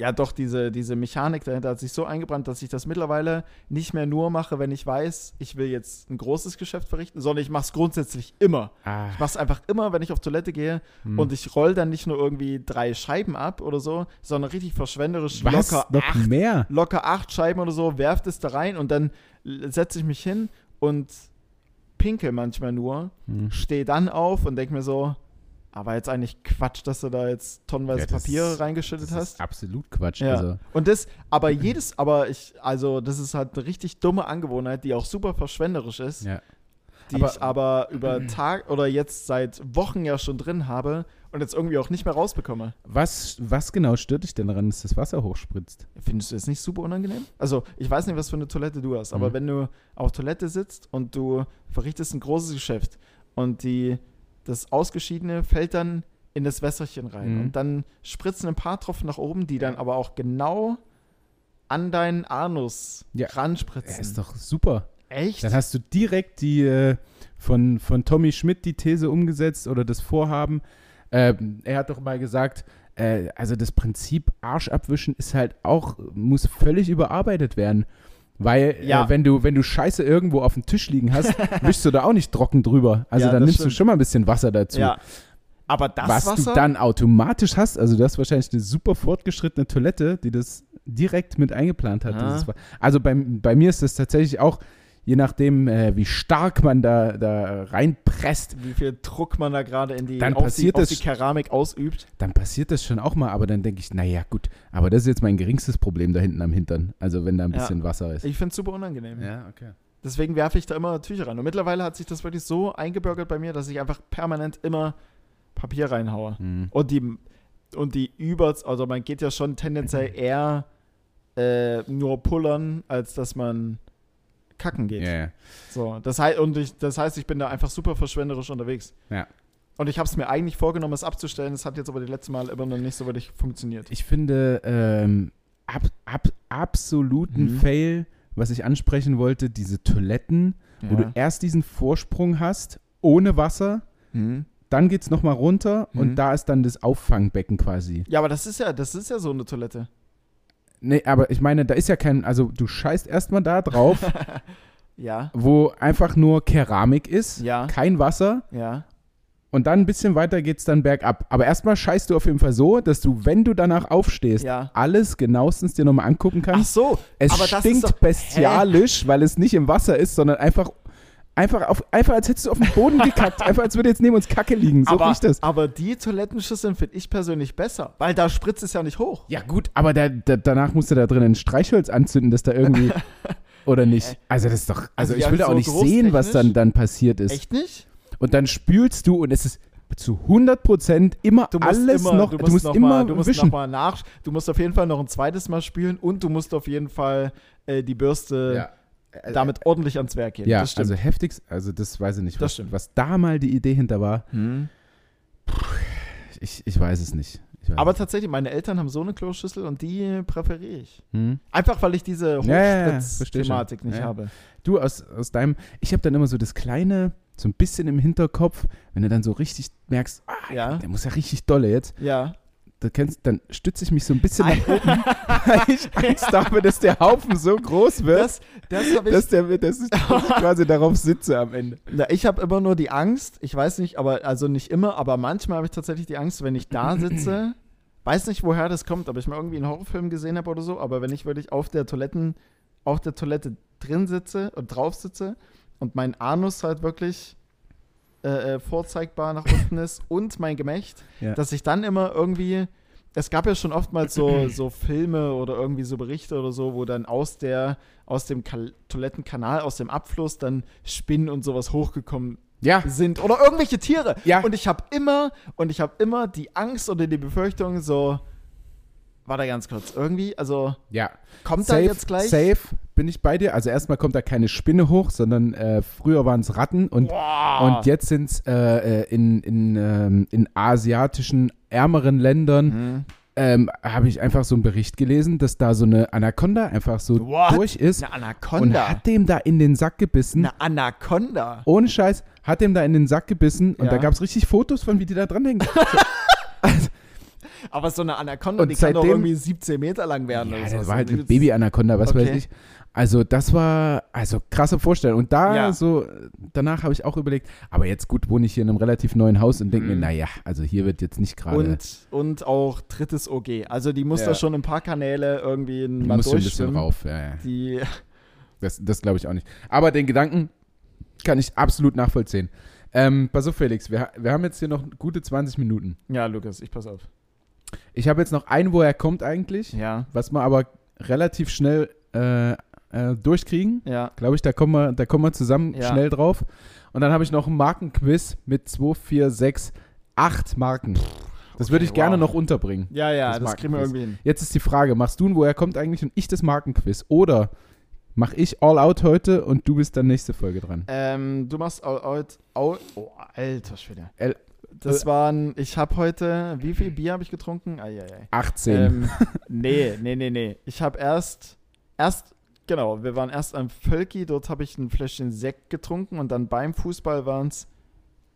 ja doch, diese, diese Mechanik dahinter hat sich so eingebrannt, dass ich das mittlerweile nicht mehr nur mache, wenn ich weiß, ich will jetzt ein großes Geschäft verrichten, sondern ich mache es grundsätzlich immer. Ah, Ich mache es einfach immer, wenn ich auf Toilette gehe hm. und ich roll dann nicht nur irgendwie drei Scheiben ab oder so, sondern richtig verschwenderisch Was? locker Noch acht, mehr? locker acht Scheiben oder so, werft es da rein und dann setze ich mich hin und pinkel manchmal nur, Hm. stehe dann auf und denke mir so, aber jetzt eigentlich Quatsch, dass du da jetzt tonnenweise Ja, das- Papier reingeschüttet hast. absolut Quatsch. Ja. Also, Und das, aber jedes, aber ich, also das ist halt eine richtig dumme Angewohnheit, die auch super verschwenderisch ist, ja. die Aber- ich aber über Tag oder jetzt seit Wochen ja schon drin habe und jetzt irgendwie auch nicht mehr rausbekomme. Was, was genau stört dich denn daran, dass das Wasser hochspritzt? Findest du das nicht super unangenehm? Also, ich weiß nicht, was für eine Toilette du hast, aber Mhm. wenn du auf Toilette sitzt und du verrichtest ein großes Geschäft und die, das Ausgeschiedene fällt dann in das Wässerchen rein Mhm. und dann spritzen ein paar Tropfen nach oben, die dann aber auch genau an deinen Anus Ja. ranspritzen. Ja, ist doch super. Echt? Dann hast du direkt die äh, von, von Tommy Schmidt die These umgesetzt oder das Vorhaben. Ähm, er hat doch mal gesagt, äh, also das Prinzip Arsch abwischen ist halt auch, muss völlig überarbeitet werden. Weil, Ja. äh, wenn du, wenn du Scheiße irgendwo auf dem Tisch liegen hast, wischst du da auch nicht trocken drüber. Also Ja, dann nimmst du stimmt. schon mal ein bisschen Wasser dazu. ja. Aber das Was Wasser, du dann automatisch hast, also du hast wahrscheinlich eine super fortgeschrittene Toilette, die das direkt mit eingeplant hat. Wa- also bei, bei mir ist das tatsächlich auch, je nachdem, äh, wie stark man da, da reinpresst, wie viel Druck man da gerade in die, Dann auf, die, passiert auf das- die Keramik ausübt. dann passiert das schon auch mal, aber dann denke ich, naja, gut, aber das ist jetzt mein geringstes Problem da hinten am Hintern, also wenn da ein Ja. bisschen Wasser ist. Ich finde es super unangenehm. Ja, okay. Deswegen werfe ich da immer Tücher rein. Und mittlerweile hat sich das wirklich so eingebürgert bei mir, dass ich einfach permanent immer Papier reinhaue. Hm. Und die, und die über, also man geht ja schon tendenziell eher äh, nur pullern, als dass man kacken geht. Ja, ja. So, das heißt, und ich, das heißt, ich bin da einfach super verschwenderisch unterwegs. Ja. Und ich habe es mir eigentlich vorgenommen, es abzustellen. Es hat jetzt aber die letzten Mal immer noch nicht so wirklich funktioniert. Ich finde ähm, ab, ab, absoluten Mhm. Fail, was ich ansprechen wollte, diese Toiletten, wo du erst diesen Vorsprung hast, ohne Wasser, Mhm. dann geht's noch nochmal runter Mhm. und da ist dann das Auffangbecken quasi. Ja, aber das ist ja, das ist ja so eine Toilette. Nee, aber ich meine, da ist ja kein, also du scheißt erstmal da drauf, Ja, wo einfach nur Keramik ist, Ja. kein Wasser ja. und dann ein bisschen weiter geht's dann bergab. Aber erstmal scheißt du auf jeden Fall so, dass du, wenn du danach aufstehst, Ja. alles genauestens dir nochmal angucken Ach kannst. so, es stinkt doch, bestialisch, weil es nicht im Wasser ist, sondern einfach, einfach, auf, einfach als hättest du auf den Boden gekackt. einfach als würde jetzt neben uns Kacke liegen. So aber, riecht das. aber die Toilettenschüsseln finde ich persönlich besser, weil da spritzt es ja nicht hoch. Ja, gut, aber da, da, danach musst du da drin ein Streichholz anzünden, dass da irgendwie. oder nicht? Also, das ist doch. Also, Also, ich will da auch so nicht sehen, was dann, dann passiert ist. Echt nicht? Und dann spülst du und es ist zu 100% immer Du musst alles immer, noch. du musst, noch immer mal, du musst wischen. noch mal nach, du musst auf jeden Fall noch ein zweites Mal spülen und du musst auf jeden Fall äh, die Bürste ja. Damit ordentlich ans Werk gehen. Ja, das stimmt. also heftig, also das weiß ich nicht, was, was da mal die Idee hinter war. Hm. Ich, ich weiß es nicht. Ich weiß Aber es tatsächlich, meine Eltern haben so eine Kloschüssel und die präferiere ich. nicht. Hm? Einfach, weil ich diese Ja, ja, ja, Hochspritz-Thematik schon. nicht Ja. habe. Du aus, aus deinem, ich habe dann immer so das kleine, so ein bisschen im Hinterkopf, wenn du dann so richtig merkst, ah, Ja. der muss ja richtig dolle jetzt, Ja. Da kennst, dann stütze ich mich so ein bisschen nach oben, weil ich Angst habe, dass der Haufen so groß wird, Das, das ich. dass, der, dass, ich, dass ich quasi darauf sitze am Ende. Na, ich habe immer nur die Angst, ich weiß nicht, aber also nicht immer, aber manchmal habe ich tatsächlich die Angst, wenn ich da sitze, weiß nicht, woher das kommt, ob ich mal irgendwie einen Horrorfilm gesehen habe oder so, aber wenn ich wirklich auf der Toiletten, auf der Toilette drin sitze und drauf sitze und mein Anus halt wirklich äh, äh, vorzeigbar nach unten ist und mein Gemächt, Ja. dass ich dann immer irgendwie es gab ja schon oftmals so, so Filme oder irgendwie so Berichte oder so, wo dann aus der, aus dem Kal Toilettenkanal, aus dem Abfluss dann Spinnen und sowas hochgekommen Ja, sind. Oder irgendwelche Tiere. Ja. Und ich habe immer, und ich habe immer die Angst oder die Befürchtung so, warte ganz kurz, irgendwie, also ja. kommt da jetzt gleich. Safe bin ich bei dir. Also erstmal kommt da keine Spinne hoch, sondern äh, früher waren es Ratten und Boah. Und jetzt sind es äh, äh, in, in, ähm, in asiatischen, ärmeren Ländern, Mhm. ähm, habe ich einfach so einen Bericht gelesen, dass da so eine Anaconda einfach so What? durch ist Eine und Anaconda. hat dem da in den Sack gebissen. Eine Anaconda. Ohne Scheiß, hat dem da in den Sack gebissen und Ja. da gab es richtig Fotos von, wie die da dran hängen. Aber so eine Anaconda, Und die kann doch seitdem- irgendwie 17 Meter lang werden. Ja, oder das sowas. war halt Also eine Baby-Anaconda, was Okay. weiß ich. Also das war, also krasse Vorstellung. Und da Ja. so, danach habe ich auch überlegt, aber jetzt gut wohne ich hier in einem relativ neuen Haus und denke Mhm. mir, naja, also hier wird jetzt nicht gerade, Und, und auch drittes OG. Also die muss Ja. da schon ein paar Kanäle irgendwie mal musst schon ein bisschen rauf. Ja, ja. Die, Das, das glaube ich auch nicht. Aber den Gedanken kann ich absolut nachvollziehen. Ähm, pass auf, Felix, wir, wir haben jetzt hier noch gute 20 Minuten. ja, Lukas, ich pass auf. Ich habe jetzt noch einen, wo er kommt eigentlich, Ja, was wir aber relativ schnell äh, äh, durchkriegen. ja. Glaube ich, da kommen wir, da kommen wir zusammen Ja. schnell drauf. Und dann habe ich noch einen Markenquiz mit 2, 4, 6, 8 Marken. Das würde Okay, ich gerne wow. noch unterbringen. Ja, ja, Das das, kriegen wir irgendwie hin. Jetzt ist die Frage, machst du ihn, woher kommt eigentlich und ich das Markenquiz? Oder mache ich All Out heute und du bist dann nächste Folge dran? Ähm, du machst all, all, all, oh, alter Schwede. El- das äh, waren, ich habe heute, wie viel Bier habe ich getrunken? Eieiei. 18. Ähm, nee, nee, nee, nee. Ich habe erst, erst, genau, wir waren erst am Völki, dort habe ich ein Fläschchen Sekt getrunken und dann beim Fußball waren es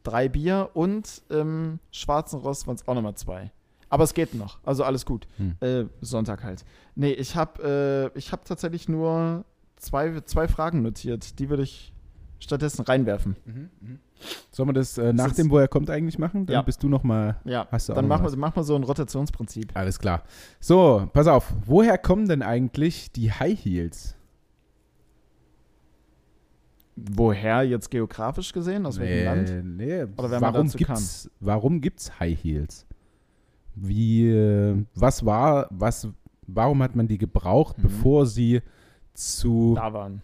drei Bier und im Schwarzen Ross waren es auch nochmal zwei. Aber es geht noch, also alles gut. Hm. Äh, Sonntag halt. Nee, ich habe äh, ich hab tatsächlich nur zwei, zwei Fragen notiert. Die würde ich stattdessen reinwerfen. Sollen wir das äh, nach dem, woher kommt, eigentlich machen? Dann Ja. bist du noch mal. Ja, Hast du auch dann machen wir, machen wir so ein Rotationsprinzip. Alles klar. So, pass auf. Woher kommen denn eigentlich die High Heels? Woher jetzt geografisch gesehen? Aus welchem Land? nee. Oder wer warum dazu gibt's, warum gibt's High Heels? Wie, äh, was war, was, warum hat man die gebraucht, Mhm. bevor sie zu, Da waren.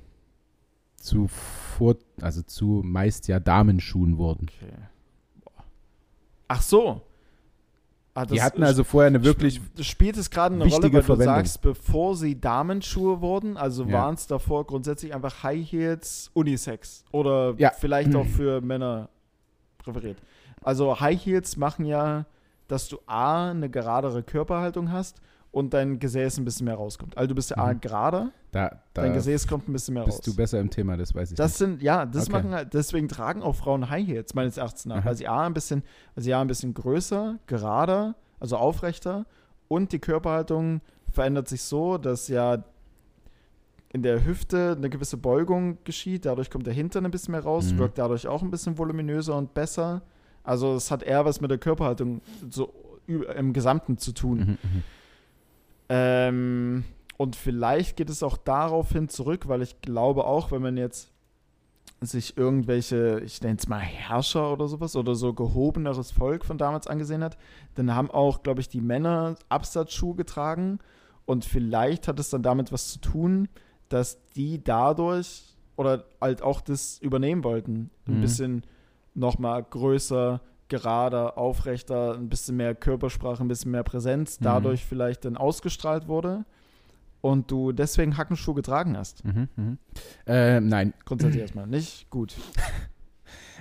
zu vor, also zu meist ja Damenschuhen wurden? Okay. Ach so. Ah, Die hatten also vorher eine wirklich, sp- spielt es gerade eine Rolle, weil Verwendung. du sagst, bevor sie Damenschuhe wurden, also Ja. waren es davor grundsätzlich einfach High Heels Unisex oder Ja. vielleicht auch für Männer präferiert. Also High Heels machen ja, dass du A, eine geradere Körperhaltung hast und dein Gesäß ein bisschen mehr rauskommt. Also du bist ja A, Mhm. gerade, da, dein da Gesäß kommt ein bisschen mehr raus. bist du besser im Thema, das weiß ich Das sind, ja, das Okay. machen halt, deswegen tragen auch Frauen High Heels, meines Erachtens nach, Aha. weil sie A, ein bisschen, weil sie A, ein bisschen größer, gerader, also aufrechter und die Körperhaltung verändert sich so, dass ja in der Hüfte eine gewisse Beugung geschieht, dadurch kommt der Hintern ein bisschen mehr raus, Mhm. wirkt dadurch auch ein bisschen voluminöser und besser. Also es hat eher was mit der Körperhaltung so im Gesamten zu tun. nicht. Mhm, mhm. Ähm, und vielleicht geht es auch daraufhin zurück, weil ich glaube auch, wenn man jetzt sich irgendwelche, ich nenne es mal Herrscher oder sowas oder so gehobeneres Volk von damals angesehen hat, dann haben auch, glaube ich, die Männer Absatzschuhe getragen und vielleicht hat es dann damit was zu tun, dass die dadurch oder halt auch das übernehmen wollten. Ein Mhm. bisschen nochmal größer, gerader, aufrechter, ein bisschen mehr Körpersprache, ein bisschen mehr Präsenz, Mhm. dadurch vielleicht dann ausgestrahlt wurde und du deswegen Hackenschuhe getragen hast. Mhm, mhm. Äh, nein, Grundsätzlich erstmal nicht gut.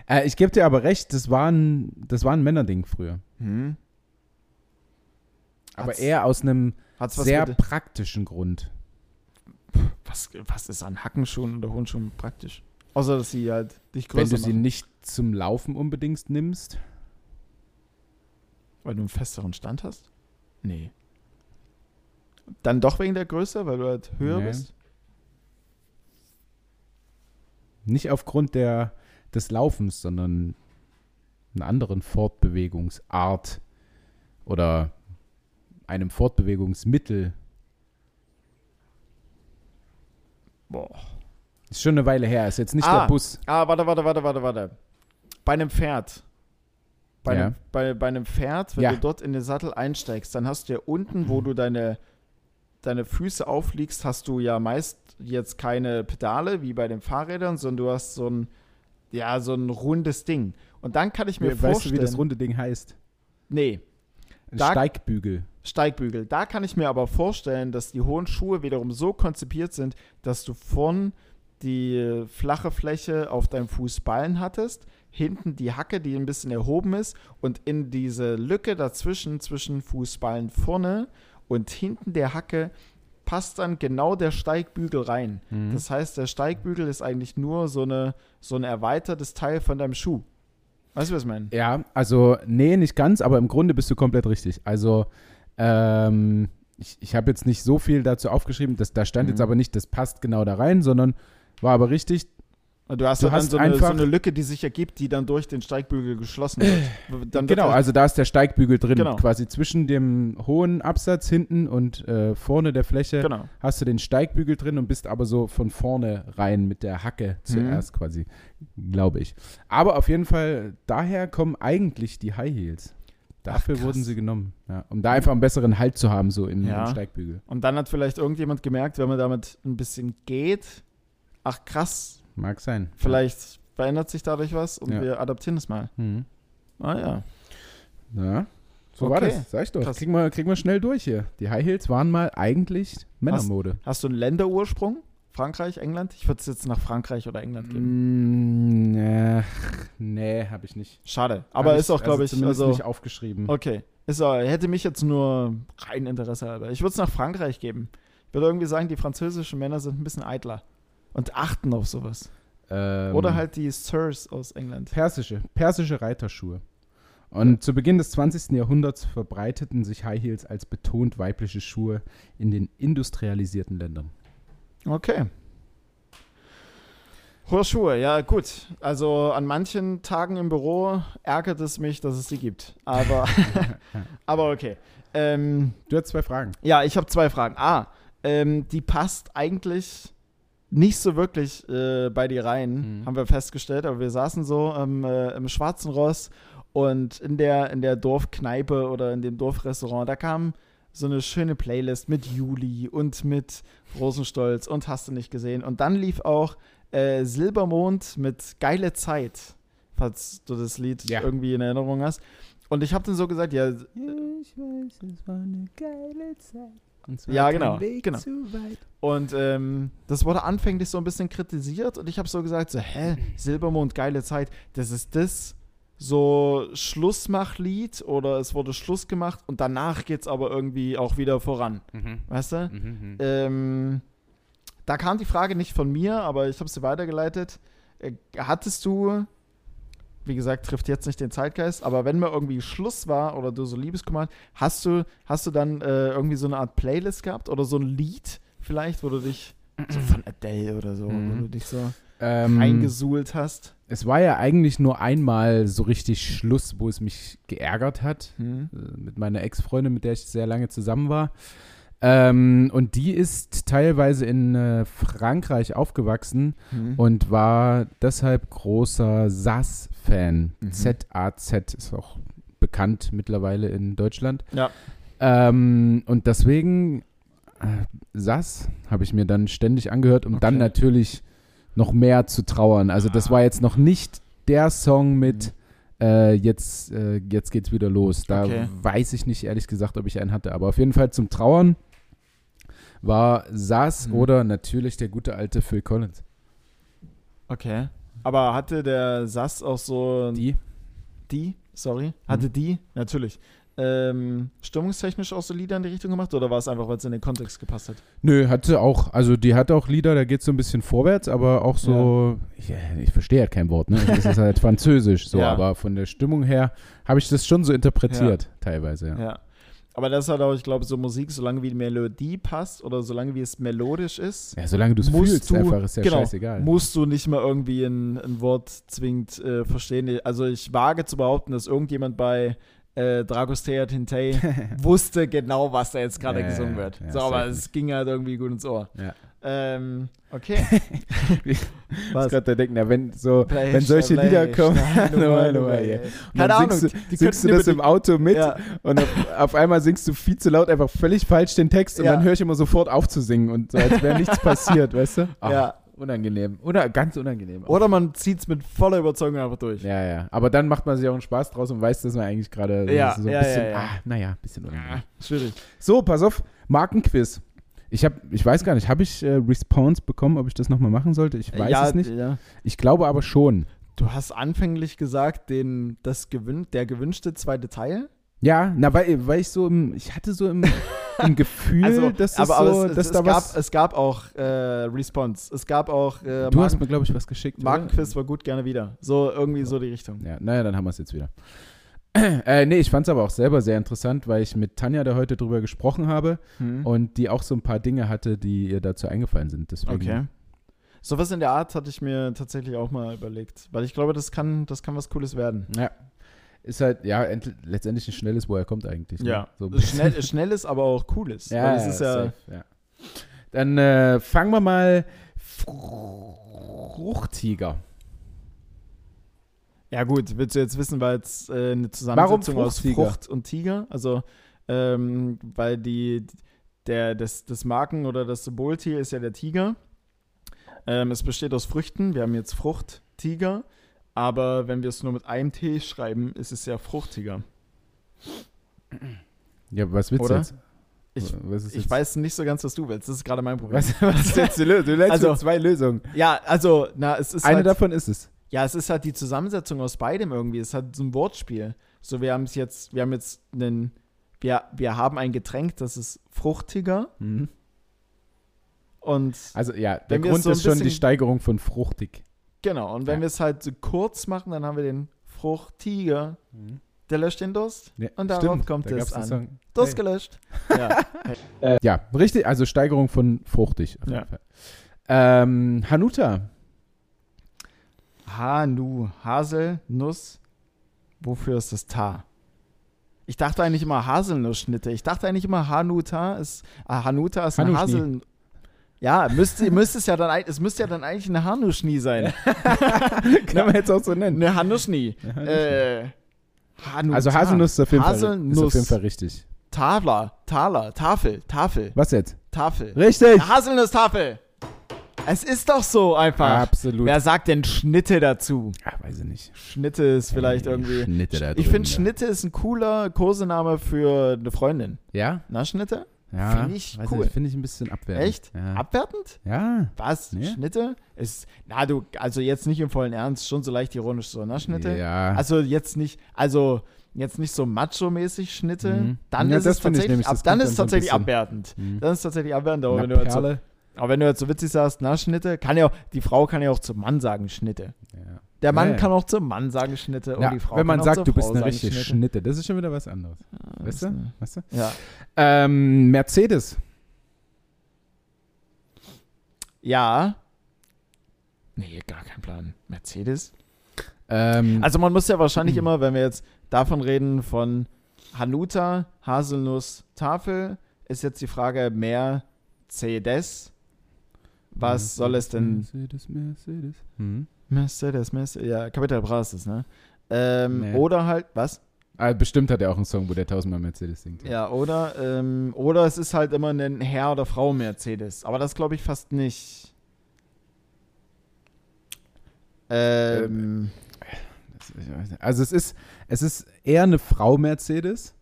äh, ich gebe dir aber recht, das war ein, das war ein Männerding früher. Hm. Aber Hat's- eher aus einem sehr mit, praktischen Grund. was, was ist an Hackenschuhen oder Hohenschuhen praktisch? Außer, dass sie halt dich Wenn größer du sie machen, nicht zum Laufen unbedingt nimmst. Weil du einen festeren Stand hast? Nee. Dann doch wegen der Größe, weil du halt höher Nee. bist? Nicht aufgrund der, des Laufens, sondern einer anderen Fortbewegungsart oder einem Fortbewegungsmittel. Boah. Ist schon eine Weile her, ist jetzt nicht Ah. der Bus. Ah, warte, warte, warte, warte, warte. Bei einem Pferd. Bei, Ja. einem, bei, bei einem Pferd, wenn Ja. du dort in den Sattel einsteigst, dann hast du ja unten, wo du deine, deine Füße aufliegst, hast du ja meist jetzt keine Pedale wie bei den Fahrrädern, sondern du hast so ein, ja, so ein rundes Ding. Und dann kann ich mir weißt du, vorstellen. wie das runde Ding heißt? nee, Ein Da- Steigbügel. Steigbügel. Da kann ich mir aber vorstellen, dass die hohen Schuhe wiederum so konzipiert sind, dass du von die flache Fläche auf deinem Fußballen hattest, hinten die Hacke, die ein bisschen erhoben ist und in diese Lücke dazwischen, zwischen Fußballen vorne und hinten der Hacke passt dann genau der Steigbügel rein. Mhm. Das heißt, der Steigbügel ist eigentlich nur so, eine, so ein erweitertes Teil von deinem Schuh. Weißt du, was ich meine? Ja, also, nee, nicht ganz, aber im Grunde bist du komplett richtig. Also, Ähm, ich ich habe jetzt nicht so viel dazu aufgeschrieben, das, da stand Mhm. jetzt aber nicht, das passt genau da rein, sondern war aber richtig, Du hast, Du dann hast so, eine, so eine Lücke, die sich ergibt, die dann durch den Steigbügel geschlossen wird. Dann wird genau, also da ist der Steigbügel drin, Genau. quasi zwischen dem hohen Absatz hinten und äh, vorne der Fläche genau. hast du den Steigbügel drin und bist aber so von vorne rein mit der Hacke zuerst quasi, glaube ich. Aber auf jeden Fall, daher kommen eigentlich die High Heels. Dafür Ach, wurden sie genommen, ja, um da einfach einen besseren Halt zu haben, so im, Ja. im Steigbügel. Und dann hat vielleicht irgendjemand gemerkt, wenn man damit ein bisschen geht, ach krass, Mag sein. vielleicht verändert sich dadurch was und Ja. wir adaptieren es mal. Mhm. Ah ja. Ja, so war Okay. das, sag ich doch. Krass. Kriegen wir, kriegen wir schnell durch hier. Die High Heels waren mal eigentlich Männermode. Hast du einen Länderursprung? Frankreich, England? Ich würde es jetzt nach Frankreich oder England geben. Mm, äh, nee, habe ich nicht. Schade. Aber Hab ist auch, glaube ich, zumindest also. nicht aufgeschrieben. Okay. Ist auch, hätte mich jetzt nur rein Interesse halber. Ich würde es nach Frankreich geben. Ich würde irgendwie sagen, die französischen Männer sind ein bisschen eitler. Und achten auf sowas. Ähm, Oder halt die Sirs aus England. persische, persische Reiterschuhe. Und zu Beginn des 20. Jahrhunderts verbreiteten sich High Heels als betont weibliche Schuhe in den industrialisierten Ländern. Okay. Hohe Schuhe, ja gut. Also an manchen Tagen im Büro ärgert es mich, dass es sie gibt. Aber, aber okay. Ähm, Du hast zwei Fragen. ja, ich habe zwei Fragen. A, ähm, die passt eigentlich nicht so wirklich äh, bei dir rein, Mhm. haben wir festgestellt. Aber wir saßen so ähm, äh, im Schwarzen Ross und in der, in der Dorfkneipe oder in dem Dorfrestaurant, da kam so eine schöne Playlist mit Juli und mit Rosenstolz und hast du nicht gesehen. Und dann lief auch äh, Silbermond mit Geile Zeit, falls du das Lied Ja. irgendwie in Erinnerung hast. Und ich habe dann so gesagt, ja, Ich weiß, es war eine geile Zeit. Und zwar Ja, genau, Weg genau. zu weit. Und ähm, das wurde anfänglich so ein bisschen kritisiert und ich habe so gesagt, so, hä, Silbermond, geile Zeit, das ist das so Schlussmachlied oder es wurde Schluss gemacht und danach geht es aber irgendwie auch wieder voran, weißt du? Mhm. Ähm, da kam die Frage nicht von mir, aber ich habe sie weitergeleitet. Äh, hattest du, wie gesagt, trifft jetzt nicht den Zeitgeist, aber wenn mal irgendwie Schluss war oder du so Liebeskummer hast, hast du, hast du dann äh, irgendwie so eine Art Playlist gehabt oder so ein Lied vielleicht, wo du dich so von Adele oder so, wo Mhm. du dich so Ähm, eingesuhlt hast? es war ja eigentlich nur einmal so richtig Schluss, wo es mich geärgert hat. Hm? äh, mit meiner Ex-Freundin, mit der ich sehr lange zusammen war. Ähm, und die ist teilweise in äh, Frankreich aufgewachsen Hm? und war deshalb großer SAS-Fan. Mhm. Z-A-Z ist auch bekannt mittlerweile in Deutschland. Ja. Ähm, und deswegen äh, SAS habe ich mir dann ständig angehört, um dann Okay. natürlich noch mehr zu trauern. Also das Ah. war jetzt noch nicht der Song mit äh, jetzt, äh, jetzt geht's wieder los. Da Okay. weiß ich nicht ehrlich gesagt, ob ich einen hatte. Aber auf jeden Fall zum Trauern war SAS Mhm. oder natürlich der gute alte Phil Collins. Okay. Aber hatte der Sass auch so Die? die, sorry, hatte die, natürlich, ähm, stimmungstechnisch auch so Lieder in die Richtung gemacht oder war es einfach, weil es in den Kontext gepasst hat? Nö, hatte auch, also die hat auch Lieder, da geht so ein bisschen vorwärts, aber auch so, ich, ich verstehe halt kein Wort, ne? Das ist halt Französisch so, Ja. aber von der Stimmung her habe ich das schon so interpretiert, teilweise, ja. Aber das ist halt auch, ich glaube, so Musik, solange wie die Melodie passt oder solange wie es melodisch ist, Ja, solange du es fühlst, du- einfach ist ja genau, scheißegal. musst du nicht mal irgendwie ein, ein Wort zwingend äh, verstehen. Also ich wage zu behaupten, dass irgendjemand bei äh, Dragostea Tintei wusste genau, was da jetzt gerade Ja, gesungen wird. ja, so, aber es ging halt irgendwie gut ins Ohr. Ja. Ähm, okay. Ich Was? muss gerade denken, ja, wenn, so, Play, wenn solche play, Lieder kommen, Nummer, ey. ja. Und Keine dann Ahnung, singst du, singst du das im Auto mit Ja. und auf, auf einmal singst du viel zu laut einfach völlig falsch den Text und Ja. dann höre ich immer sofort auf zu singen und so, als wäre nichts passiert, weißt du? Ach, Ja. Unangenehm. Oder ganz unangenehm. auch. Oder man zieht es mit voller Überzeugung einfach durch. Ja, ja. Aber dann macht man sich auch einen Spaß draus und weiß, dass man eigentlich gerade Ja, so ein ja, bisschen, ja, ja. ah, naja, ein bisschen unangenehm. Schwierig. So, pass auf, Markenquiz. Ich habe, ich weiß gar nicht, habe ich äh, Response bekommen, ob ich das nochmal machen sollte? Ich weiß ja, es nicht. Ja. Ich glaube aber schon. Du hast anfänglich gesagt, den, das gewün der gewünschte zweite Teil. Ja, na, weil, weil ich so im, ich hatte so im, im Gefühl, dass, das Also, aber, so, aber es, dass es, da es, gab, was. es gab auch äh, Response. Es gab auch äh, du hast Marken, mir, glaube ich, was geschickt. Markenquiz war gut gerne wieder. So irgendwie so die Richtung. Ja, naja, dann haben wir es jetzt wieder. Äh, nee, ich fand es aber auch selber sehr interessant, weil ich mit Tanja da heute drüber gesprochen habe Hm. und die auch so ein paar Dinge hatte, die ihr dazu eingefallen sind. Deswegen, Okay. Sowas in der Art hatte ich mir tatsächlich auch mal überlegt. Weil ich glaube, das kann, das kann was Cooles werden. Ja. Ist halt, ja, letztendlich ein schnelles, woher kommt eigentlich. Ne? So ein bisschen. Schnell, schnelles, aber auch cooles. Ja, es ist ja, ja. Dann äh, fangen wir mal Fruchtiger. Ja gut, willst du jetzt wissen, weil es äh, eine Zusammensetzung aus? Frucht und Tiger? Also, ähm, weil die, der, das, das Marken- oder das Symboltier ist ja der Tiger. Ähm, es besteht aus Früchten. Wir haben jetzt Frucht, Tiger. Aber wenn wir es nur mit einem T schreiben, ist es ja Fruchtiger. Ja, was willst Oder? du jetzt? Ich, ich jetzt? weiß nicht so ganz, was du willst. Das ist gerade mein Problem. Was, was ist jetzt die Lösung? Du lädst Also- zwei Lösungen. Ja, also, na, es ist Eine halt, davon ist es. Ja, es ist halt die Zusammensetzung aus beidem irgendwie. Es hat so ein Wortspiel. So, wir haben es jetzt, wir haben jetzt einen, wir, wir haben ein Getränk, das ist fruchtiger Mhm. und Also ja, der Grund so ist schon die Steigerung von fruchtig. genau. Und wenn Ja. wir es halt so kurz machen, dann haben wir den fruchtiger. Der löscht den Durst Ja, und darauf stimmt, kommt da es an. Song. Durst Hey. gelöscht. Ja. Äh, ja, richtig, also Steigerung von fruchtig. Auf jeden. Fall. Ähm, Hanuta. Hanu, Haselnuss. Wofür ist das Ta? Ich dachte eigentlich immer Haselnussschnitte. Ich dachte eigentlich immer Hanuta ist, ah, Hanuta ist ein Hanuschni. Hasel. Ja, müsste, müsste es ja dann, es müsste ja dann eigentlich eine Hanuschni sein. Kann man jetzt auch so nennen. Eine Hanuschni. Ja, Äh, Hanuta. also Haselnuss ist auf, jeden Fall, ist Haselnuss. auf jeden Fall richtig. Taler, Taler, Tafel, Tafel, Was jetzt? Tafel. Richtig! Haselnusstafel. Es ist doch so einfach. Absolut. Wer sagt denn Schnitte dazu? Ah, weiß ich nicht. Schnitte ist vielleicht irgendwie. Schnitte da Ich finde, ja. Schnitte ist ein cooler Kosename für eine Freundin. Ja? Na, Schnitte? Ja. Find ich cool. Finde ich ein bisschen abwertend. Echt? Ja. Abwertend? ja. Was? Nee. Schnitte? Ist, na, du, also jetzt nicht im vollen Ernst, schon so leicht ironisch so, ne, Schnitte? Ja. Also jetzt nicht, also jetzt nicht so macho-mäßig Schnitte, Mhm. dann Ja, ist es finde ich tatsächlich, ab, dann ist es tatsächlich abwertend. Mhm. Dann ist es tatsächlich abwertend, aber Na, wenn, du halt so. Aber wenn du jetzt so witzig sagst, na, Schnitte, kann ja auch, die Frau kann ja auch zum Mann sagen, Schnitte. Ja. Der Mann Ja, ja. kann auch zum Mann sagen, Schnitte, und die Frau wenn man kann auch sagt, zur du bist Frau eine sagen, richtige Schnitte. Schnitte, das ist schon wieder was anderes. Weißt du? Weißt du? Ja. Ähm, Mercedes. Ja. Nee, gar kein Plan. Mercedes? Ähm, Also man muss ja wahrscheinlich Mhm. immer, wenn wir jetzt davon reden, von Hanuta, Haselnuss, Tafel, ist jetzt die Frage Mercedes. Was soll es denn? Mercedes, Mercedes. Mhm. Mercedes, Mercedes, ja, Capital Bra ist es, ne? Ähm, Nee. Oder halt, was? Ah, bestimmt hat er auch einen Song, wo der tausendmal Mercedes singt. Ja, oder, ähm, oder es ist halt immer ein Herr oder Frau Mercedes. Aber das glaube ich fast nicht. Ähm. Also es ist, es ist eher eine Frau Mercedes.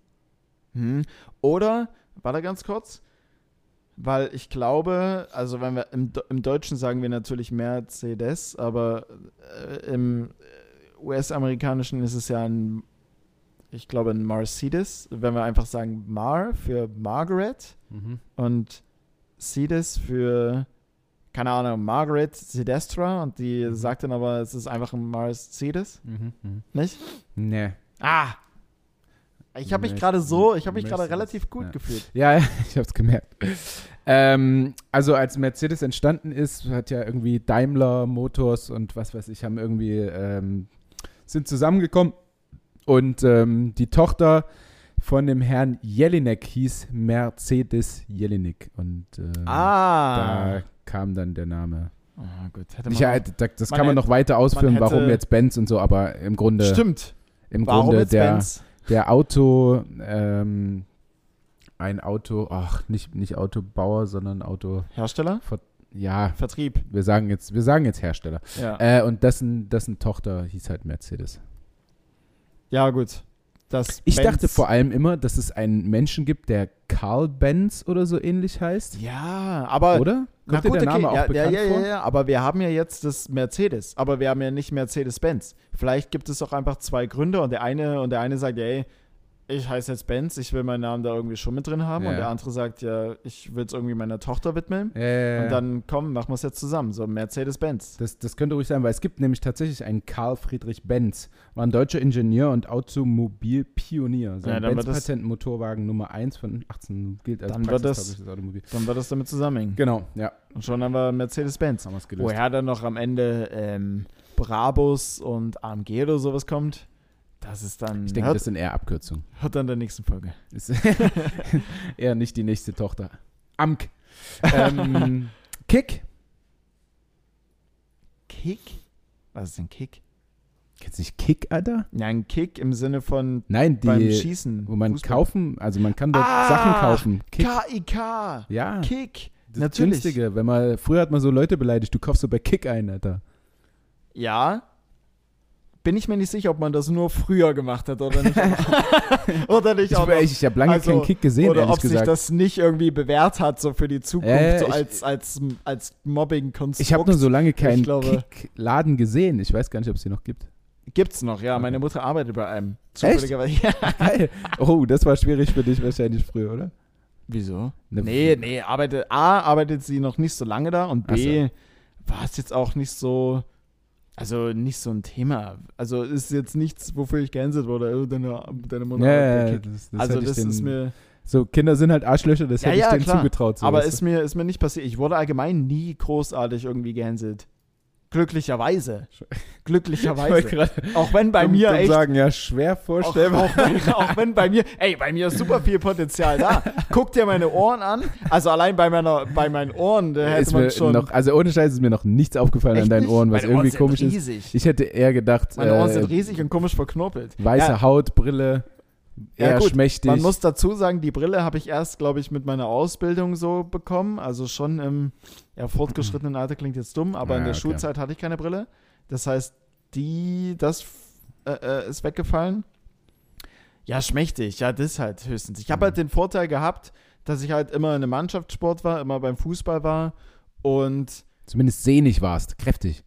Hm. Oder, warte ganz kurz, weil ich glaube, also wenn wir im, im Deutschen sagen wir natürlich Mercedes, aber äh, im US-amerikanischen ist es ja ein, ich glaube ein Mercedes, wenn wir einfach sagen Mar für Margaret und Cedes für, keine Ahnung, Margaret Cedestra und die Mhm. sagt dann aber, es ist einfach ein Mercedes, Mhm. Mhm. nicht? Nee. Ah! Ich habe mich gerade so, ich habe mich gerade relativ gut ja. gefühlt. Ja, ich hab's gemerkt. Ähm, also als Mercedes entstanden ist, hat ja irgendwie Daimler Motors und was weiß ich, haben irgendwie ähm, sind zusammengekommen und ähm, die Tochter von dem Herrn Jelinek hieß Mercedes Jelinek und äh, Ah. da kam dann der Name. Ah, gut. Hätte Ich, man ja, das man kann man hätte- noch weiter ausführen, hätte- warum jetzt Benz und so, aber im Grunde, Stimmt. im Warum Grunde jetzt der, Benz? Der Auto, ähm, ein Auto, ach, nicht, nicht Autobauer, sondern Auto, Hersteller? ja, Vertrieb. wir sagen jetzt, wir sagen jetzt Hersteller. Ja. Äh, und dessen, dessen Tochter hieß halt Mercedes. ja, gut. Das Ich Benz- dachte vor allem immer, dass es einen Menschen gibt, der Karl Benz oder so ähnlich heißt. Ja, aber. oder? Na Kommt dir gut, der Name okay. auch ja, bekannt ja, ja, ja, ja, aber wir haben ja jetzt das Mercedes, aber wir haben ja nicht Mercedes-Benz. Vielleicht gibt es auch einfach zwei Gründe und der eine und der eine sagt, ey, ich heiße jetzt Benz, ich will meinen Namen da irgendwie schon mit drin haben. Ja. Und der andere sagt, ja, ich will es irgendwie meiner Tochter widmen. Äh, Und dann, komm, machen wir es jetzt zusammen. So Mercedes-Benz. das, das könnte ruhig sein, weil es gibt nämlich tatsächlich einen Karl Friedrich Benz, war ein deutscher Ingenieur und Automobilpionier. Sein Ja, das- Benz-Patent Motorwagen Nummer 1 von 18 gilt als Dann wird das- praxistaugliches Automobil. Dann wird das damit zusammenhängen. Genau, ja, Und schon haben wir Mercedes-Benz. haben wir es gelöst. Woher dann noch am Ende ähm, Brabus und AMG oder sowas kommt, das ist dann, Ich denke, hört, das sind eher Abkürzungen. hört dann in der nächsten Folge. Ist eher nicht die nächste Tochter. Amk. Ähm, Kick. Kick? Was ist denn Kick? Kennst du nicht Kick, Alter? Ja, ein Kick im Sinne von Nein, beim die, Schießen. wo man Fußball. kaufen, also man kann dort Ah, Sachen kaufen. Kick. K-I-K. Ja, Kick. das natürlich. Günstige. Wenn man, früher hat man so Leute beleidigt, du kaufst so bei Kick ein, Alter. Ja. Bin ich mir nicht sicher, ob man das nur früher gemacht hat oder nicht. oder nicht Ich, auch ich, ich habe lange Also, keinen Kick gesehen, oder ob sich gesagt. das nicht irgendwie bewährt hat, so für die Zukunft, Äh, so ich- als, als, als Mobbing-Konstrukt. Ich habe nur so lange keinen Kick-Laden gesehen. Ich weiß gar nicht, ob es die noch gibt. Gibt's noch, ja. Okay. Meine Mutter arbeitet bei einem. Zufälligerweise. Ja. Geil. Oh, das war schwierig für dich wahrscheinlich früher, oder? Wieso? Ne, Nee, nee, arbeitet, A, arbeitet sie noch nicht so lange da und B, war es jetzt auch nicht so, also nicht so ein Thema. Also ist jetzt nichts, wofür ich gehänselt wurde. Oh, deine, deine Mutter Ja, ja, das, das also das den, ist mir, So, Kinder sind halt Arschlöcher, das Ja, hätte ja, ich denen klar. zugetraut. So, aber ist mir, ist mir nicht passiert. Ich wurde allgemein nie großartig irgendwie gehänselt. Glücklicherweise. Ich Glücklicherweise. auch wenn bei mir echt sagen, ja, schwer Auch, vorstellbar. auch, wenn, auch wenn bei mir, ey, bei mir ist super viel Potenzial da. Guck dir meine Ohren an. Also allein bei meiner, bei meinen Ohren, da hätte ist man schon. noch, also ohne Scheiß ist mir noch nichts aufgefallen an Echt deinen nicht? Ohren, was meine irgendwie Ohren komisch sind ist. riesig. Ich hätte eher gedacht, Meine Ohren äh, sind riesig und komisch verknobelt. weiße Ja, Haut, Brille, Ja, eher gut, schmächtig. Man muss dazu sagen, die Brille habe ich erst, glaube ich, mit meiner Ausbildung so bekommen. Also schon im ja, fortgeschrittenen Alter klingt jetzt dumm, aber in Ah, der okay. Schulzeit hatte ich keine Brille. Das heißt, die, das äh, äh, ist weggefallen. Ja, schmächtig, ja, das halt höchstens. Ich habe Mhm. halt den Vorteil gehabt, dass ich halt immer in einem Mannschaftssport war, immer beim Fußball war und Zumindest sehnig warst, kräftig.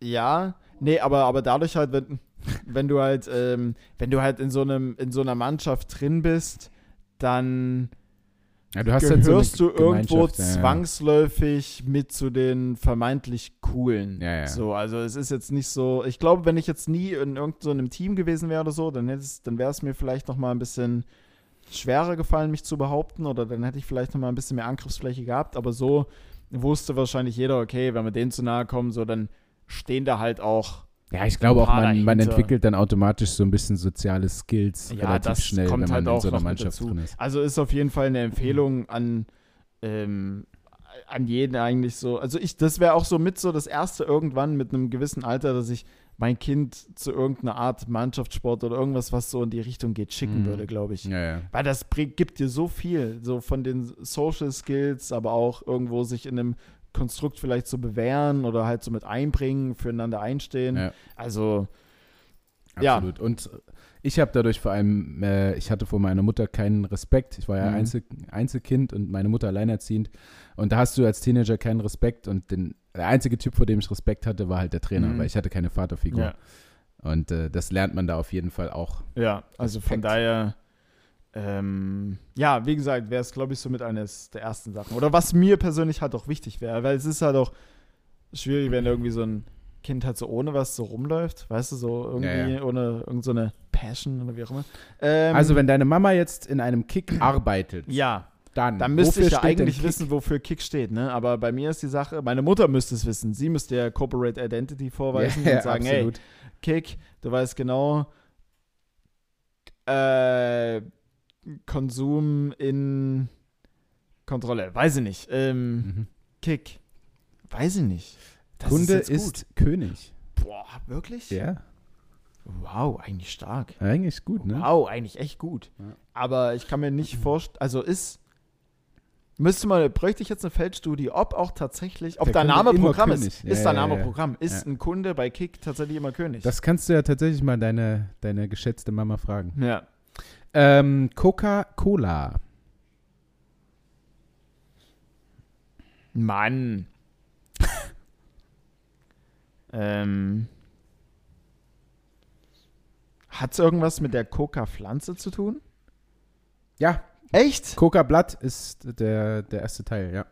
ja, nee, aber, aber dadurch halt, wenn, wenn du halt, ähm, wenn du halt in so einem, in so einer Mannschaft drin bist, dann Ja, du hast halt so gehörst du irgendwo Gemeinschaft, ja, ja. zwangsläufig mit zu den vermeintlich coolen. So, also es ist jetzt nicht so, ich glaube, wenn ich jetzt nie in irgendeinem so einem Team gewesen wäre oder so, dann hätte es, dann wäre es mir vielleicht noch mal ein bisschen schwerer gefallen, mich zu behaupten oder dann hätte ich vielleicht noch mal ein bisschen mehr Angriffsfläche gehabt, aber so wusste wahrscheinlich jeder, okay, wenn wir denen zu nahe kommen, so dann stehen da halt auch Ja, ich glaube auch, man, man entwickelt dann automatisch so ein bisschen soziale Skills Ja, relativ schnell, wenn man halt in so einer Mannschaft drin ist. Also ist auf jeden Fall eine Empfehlung an, ähm, an jeden eigentlich so. Also ich, das wäre auch so mit so das erste irgendwann mit einem gewissen Alter, dass ich mein Kind zu irgendeiner Art Mannschaftssport oder irgendwas, was so in die Richtung geht, schicken Mhm. würde, glaube ich. Ja, ja. Weil das gibt dir so viel, so von den Social Skills, aber auch irgendwo sich in einem Konstrukt vielleicht so bewähren oder halt so mit einbringen, füreinander einstehen. Ja. Also, Ja. Absolut. Und ich habe dadurch vor allem, äh, ich hatte vor meiner Mutter keinen Respekt. Ich war ja Mhm. Einzel Einzelkind und meine Mutter alleinerziehend. Und da hast du als Teenager keinen Respekt. Und den, der einzige Typ, vor dem ich Respekt hatte, war halt der Trainer, Mhm. weil ich hatte keine Vaterfigur. ja. Und äh, das lernt man da auf jeden Fall auch. Ja, also von Respekt. daher, ähm, ja, wie gesagt, wäre es, glaube ich, so mit eines der ersten Sachen. Oder was mir persönlich halt auch wichtig wäre, weil es ist halt auch schwierig, wenn irgendwie so ein Kind halt so ohne was so rumläuft, weißt du, so irgendwie Ja, ja. ohne irgend so eine Passion oder wie auch immer. Ähm, Also, wenn deine Mama jetzt in einem Kick arbeitet, ja, dann, dann müsste ich ja eigentlich wissen, wofür Kick steht, ne? Aber bei mir ist die Sache, meine Mutter müsste es wissen. Sie müsste ja Corporate Identity vorweisen Ja, und sagen, hey, absolut. Kick, du weißt genau, äh, Konsum in Kontrolle. Weiß ich nicht. Ähm, Mhm. Kick. Weiß ich nicht. Das Kunde gut. ist König. Boah, wirklich? Ja, Wow, eigentlich stark. eigentlich gut, ne? Wow, eigentlich echt gut. Ja. Aber ich kann mir nicht vorstellen, also ist, müsste man, bräuchte ich jetzt eine Feldstudie, ob auch tatsächlich, ob Kunde Name Programm König. ist. Ja, ist der ja, Name. Programm? Ist ein Kunde bei Kick tatsächlich immer König? Das kannst du ja tatsächlich mal deine, deine geschätzte Mama fragen. ja. Ähm, Coca-Cola. Mann. ähm. Hat es irgendwas mit der Coca-Pflanze zu tun? Ja, Echt? Coca-Blatt ist der, der erste Teil, ja.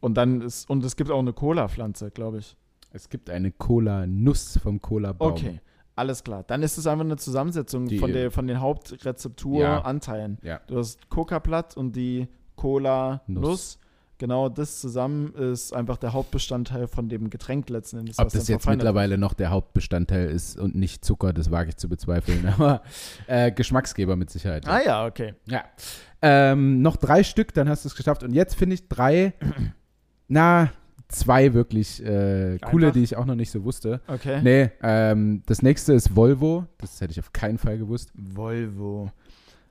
Und dann ist, und es gibt auch eine Cola-Pflanze, glaube ich. Es gibt eine Cola-Nuss vom Cola-Baum. Okay, alles klar. Dann ist es einfach eine Zusammensetzung Die- von, der, von den Ja. Hauptrezepturanteilen. Ja. Du hast Coca-Blatt und die Cola-Nuss. Nuss. Genau, das zusammen ist einfach der Hauptbestandteil von dem Getränk letzten Endes. Ob das jetzt mittlerweile noch der Hauptbestandteil ist und nicht Zucker, das wage ich zu bezweifeln. Aber äh, Geschmacksgeber mit Sicherheit. Ah ja, okay. Ja. Ähm, noch drei Stück, dann hast du es geschafft. Und jetzt finde ich drei, na, zwei wirklich äh, coole, Einfach? die ich auch noch nicht so wusste. Okay. Nee, ähm, das nächste ist Volvo. Das hätte ich auf keinen Fall gewusst. Volvo.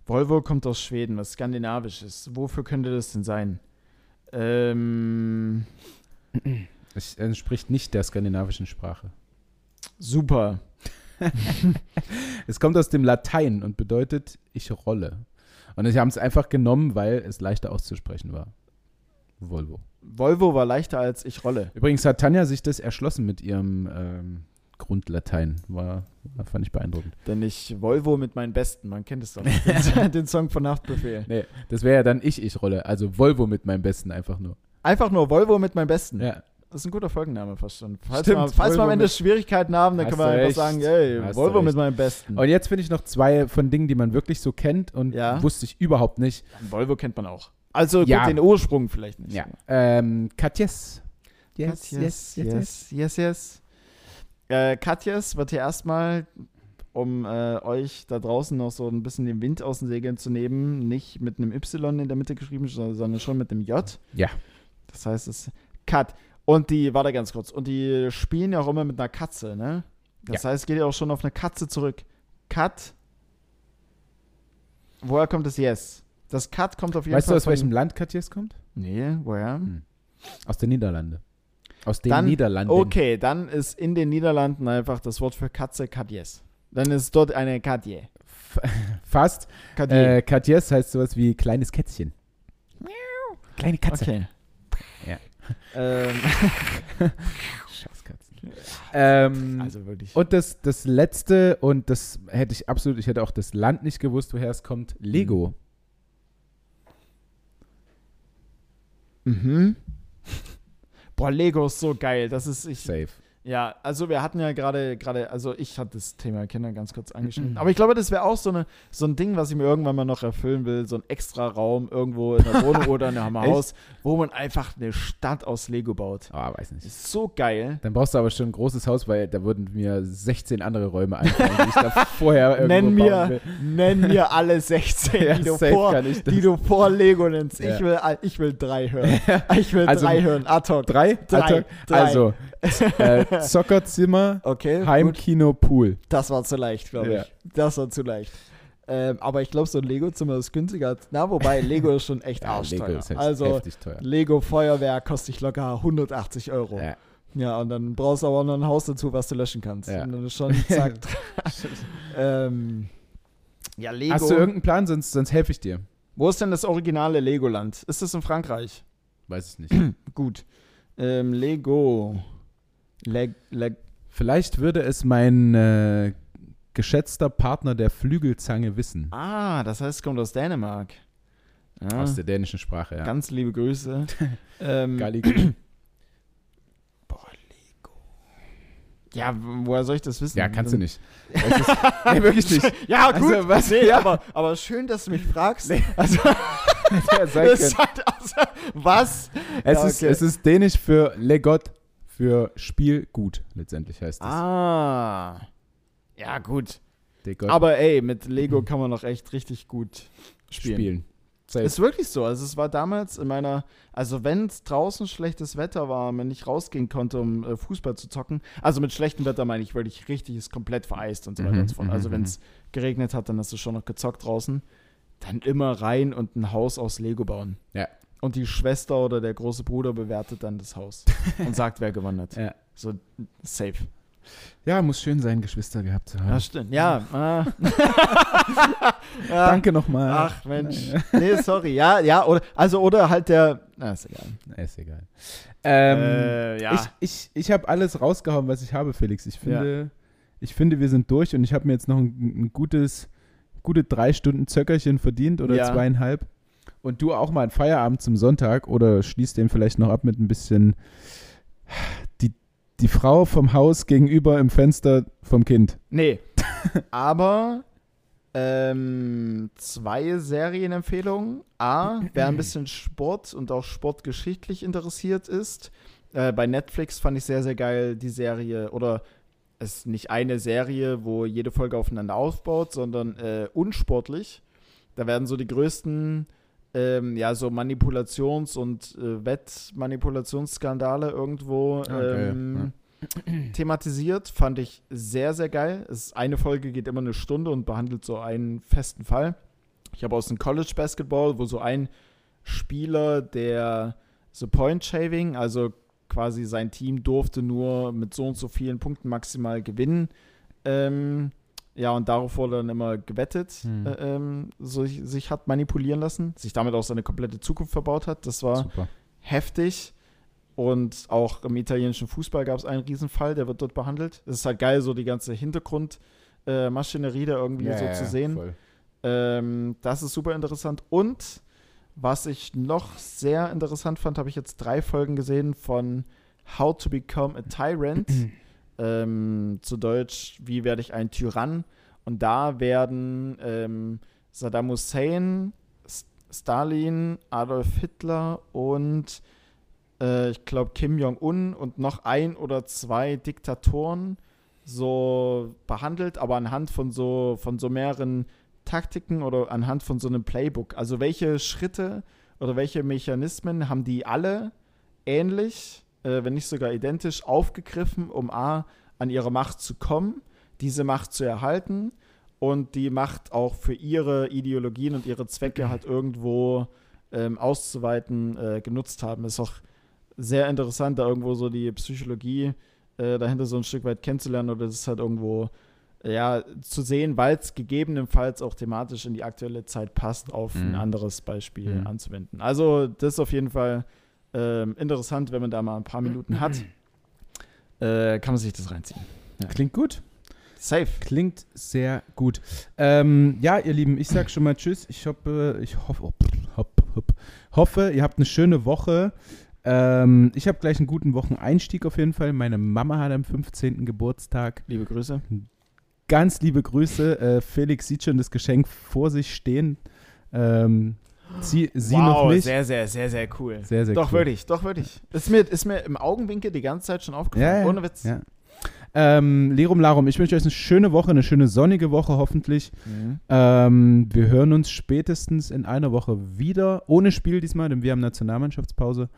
Volvo kommt aus Schweden, was skandinavisch ist. Wofür könnte das denn sein? Ähm, Es entspricht nicht der skandinavischen Sprache. super. Es kommt aus dem Latein und bedeutet ich rolle. Und sie haben es einfach genommen, weil es leichter auszusprechen war. Volvo. Volvo war leichter als ich rolle. Übrigens hat Tanja sich das erschlossen mit ihrem ähm, Grundlatein. War, fand ich beeindruckend. Denn ich Volvo mit meinen Besten, man kennt es doch. den, den Song von Nachtbefehl. Nee, das wäre ja dann ich, ich rolle. Also Volvo mit meinem Besten einfach nur. Einfach nur Volvo mit meinen Besten. Ja. Das ist ein guter Folgenname fast schon. Falls, Stimmt, wir, falls wir am Ende Schwierigkeiten haben, dann können wir einfach sagen, ey, Hast Volvo mit meinen Besten. Und jetzt finde ich noch zwei von Dingen, die man wirklich so kennt und Ja. wusste ich überhaupt nicht. Volvo kennt man auch. Also gut, Ja. den Ursprung vielleicht nicht. Ja. Ähm, Katjes. Yes, yes, yes, yes, yes. Äh, Katjes wird hier erstmal, um äh, euch da draußen noch so ein bisschen den Wind aus den Segeln zu nehmen, nicht mit einem Y in der Mitte geschrieben, sondern schon mit einem J. Ja. Das heißt, es ist Kat. Und die, warte ganz kurz, und die spielen ja auch immer mit einer Katze, ne? Das heißt, es geht ja auch schon auf eine Katze zurück. Kat. Woher kommt das Yes? Das Kat kommt auf jeden Weißt du, Fall. aus von- welchem Land Katjes kommt? Nee, woher? Hm. Aus den Niederlanden. Aus den Dann- Niederlanden. Okay, dann ist in den Niederlanden einfach das Wort für Katze Katjes. Dann ist dort eine Katje. Fast. Katje. Äh, Katjes heißt sowas wie kleines Kätzchen. Kleine Katze. okay. Ja. Ähm. Ähm, also wirklich. und das, das letzte, und das hätte ich absolut, ich hätte auch das Land nicht gewusst, woher es kommt, Lego. Mhm. Boah, Lego ist so geil. Das ist ich. Safe. Ja, also wir hatten ja gerade, gerade, also ich hatte das Thema Kinder ganz kurz angeschnitten. Aber ich glaube, das wäre auch so, eine, so ein Ding, was ich mir irgendwann mal noch erfüllen will. So ein extra Raum irgendwo in der Wohnung oder in einem? Haus, wo man einfach eine Stadt aus Lego baut. Ah, weiß nicht. ist so geil. Dann brauchst du aber schon ein großes Haus, weil da würden mir 16 andere Räume einfallen, die ich da vorher irgendwo Nenn bauen mir, will. nenn mir alle 16, Ja, die, du vor, die du vor Lego nennst. Ja. Ich, will, ich will drei hören. Ich will Also, drei hören. Ad hoc. Drei? Drei, drei. Also, äh, Zockerzimmer, Okay. Heimkino, Pool. Das war zu leicht, glaube Ja. ich. Das war zu leicht. Ähm, aber ich glaube, so ein Lego-Zimmer ist günstiger. Na, wobei, Lego ist schon echt Ja, arschteuer. Lego ist also, heftig teuer. Lego Feuerwehr kostet dich locker 180 Euro. Ja. Ja. und dann brauchst du aber auch noch ein Haus dazu, was du löschen kannst. Ja. Und dann ist schon, zack. ähm, ja, Lego. Hast du irgendeinen Plan? Sonst, sonst helfe ich dir. Wo ist denn das originale Legoland? Ist das in Frankreich? Weiß ich nicht. Gut. Ähm, Lego. Leg, leg, Vielleicht würde es mein äh, geschätzter Partner der Flügelzange wissen. ah, das heißt, es kommt aus Dänemark. Ja, Aus der dänischen Sprache, ja. Ganz liebe Grüße. ähm, Gallico. Ja, woher soll ich das wissen? Ja, kannst du nicht. Ist, nee, wirklich nicht. Ja, gut. Also, was? Nee, Ja. aber, aber schön, dass du mich fragst. Nee. Also, das halt also, was? es, Ja, ist, okay. es ist dänisch für Legot, für Spiel gut, letztendlich heißt es. Ah. Ja, gut. Aber ey, mit Lego kann man noch echt richtig gut spielen. spielen. Ist wirklich so. Also es war damals in meiner, also wenn es draußen schlechtes Wetter war, wenn ich rausgehen konnte, um äh, Fußball zu zocken, also mit schlechtem Wetter meine ich wirklich richtig, ist komplett vereist und so weiter Mhm, und so fort. mhm, Also mhm. wenn es geregnet hat, dann hast du schon noch gezockt draußen. Dann immer rein und ein Haus aus Lego bauen. Ja. Und die Schwester oder der große Bruder bewertet dann das Haus und sagt, wer gewonnen hat. Ja. So safe. ja, muss schön sein, Geschwister gehabt zu haben. Ja, stimmt. Ja. Ja. Danke nochmal. Ach Mensch. Nee, sorry. Ja, ja, oder also oder halt der. Na, ist egal. Na, Ist egal. Ähm, äh, ja. Ich, ich, ich habe alles rausgehauen, was ich habe, Felix. Ich finde, Ich finde, wir sind durch und ich habe mir jetzt noch ein, ein gutes, gute drei Stunden Zöckerchen verdient oder Ja. zweieinhalb. Und du auch mal einen Feierabend zum Sonntag oder schließt den vielleicht noch ab mit ein bisschen die, die Frau vom Haus gegenüber im Fenster vom Kind. Nee. Aber ähm, zwei Serienempfehlungen. A, wer ein bisschen Sport und auch sportgeschichtlich interessiert ist. Äh, bei Netflix fand ich sehr, sehr geil die Serie, oder es ist nicht eine Serie, wo jede Folge aufeinander aufbaut, sondern äh, unsportlich. Da werden so die größten ähm, ja, so Manipulations- und äh, Wettmanipulationsskandale irgendwo Ah, geil, ähm, thematisiert. Fand ich sehr, sehr geil. Es eine Folge geht immer eine Stunde und behandelt so einen festen Fall. Ich habe aus dem College Basketball, wo so ein Spieler, der so Point Shaving, also quasi sein Team durfte nur mit so und so vielen Punkten maximal gewinnen. Ähm, ja, und darauf wurde dann immer gewettet, Hm. äh, ähm, so sich, hat manipulieren lassen, sich damit auch seine komplette Zukunft verbaut hat. Das war Super. heftig. Und auch im italienischen Fußball gab es einen Riesenfall, der wird dort behandelt. Es ist halt geil, so die ganze Hintergrundmaschinerie äh, da irgendwie Ja, so ja, zu sehen. Ähm, das ist super interessant. Und was ich noch sehr interessant fand, habe ich jetzt drei Folgen gesehen von How to Become a Tyrant. ähm, zu Deutsch, wie werde ich ein Tyrann? Und da werden ähm, Saddam Hussein, S Stalin, Adolf Hitler und äh, ich glaube Kim Jong-un und noch ein oder zwei Diktatoren so behandelt, aber anhand von so, von so mehreren Taktiken oder anhand von so einem Playbook. Also welche Schritte oder welche Mechanismen haben die alle ähnlich, äh, wenn nicht sogar identisch, aufgegriffen, um A, an ihre Macht zu kommen, diese Macht zu erhalten und die Macht auch für ihre Ideologien und ihre Zwecke halt irgendwo ähm, auszuweiten äh, genutzt haben. Ist auch sehr interessant, da irgendwo so die Psychologie äh, dahinter so ein Stück weit kennenzulernen oder das ist halt irgendwo ja, zu sehen, weil es gegebenenfalls auch thematisch in die aktuelle Zeit passt, auf ein Mhm. anderes Beispiel Mhm. anzuwenden. Also das ist auf jeden Fall ähm, interessant, wenn man da mal ein paar Minuten hat, äh, kann man sich das reinziehen. Klingt gut. Safe. Klingt sehr gut. Ähm, ja, ihr Lieben, ich sag schon mal Tschüss. Ich hoffe, ich hoffe, oh, hopp, hopp, hoffe, ihr habt eine schöne Woche. Ähm, ich habe gleich einen guten Wocheneinstieg auf jeden Fall. Meine Mama hat am 15. Geburtstag. Liebe Grüße. Ganz liebe Grüße. Äh, Felix sieht schon das Geschenk vor sich stehen. Ähm, sie sie noch nicht. sehr, sehr, sehr, sehr cool. Sehr, sehr doch, cool. wirklich, doch, wirklich. Ist mir, ist mir im Augenwinkel die ganze Zeit schon aufgefallen. Ja, ja, Ohne Witz. Ja. Ähm, Lerum Larum, ich wünsche euch eine schöne Woche, eine schöne sonnige Woche hoffentlich. Mhm. Ähm, wir hören uns spätestens in einer Woche wieder. Ohne Spiel diesmal, denn wir haben Nationalmannschaftspause.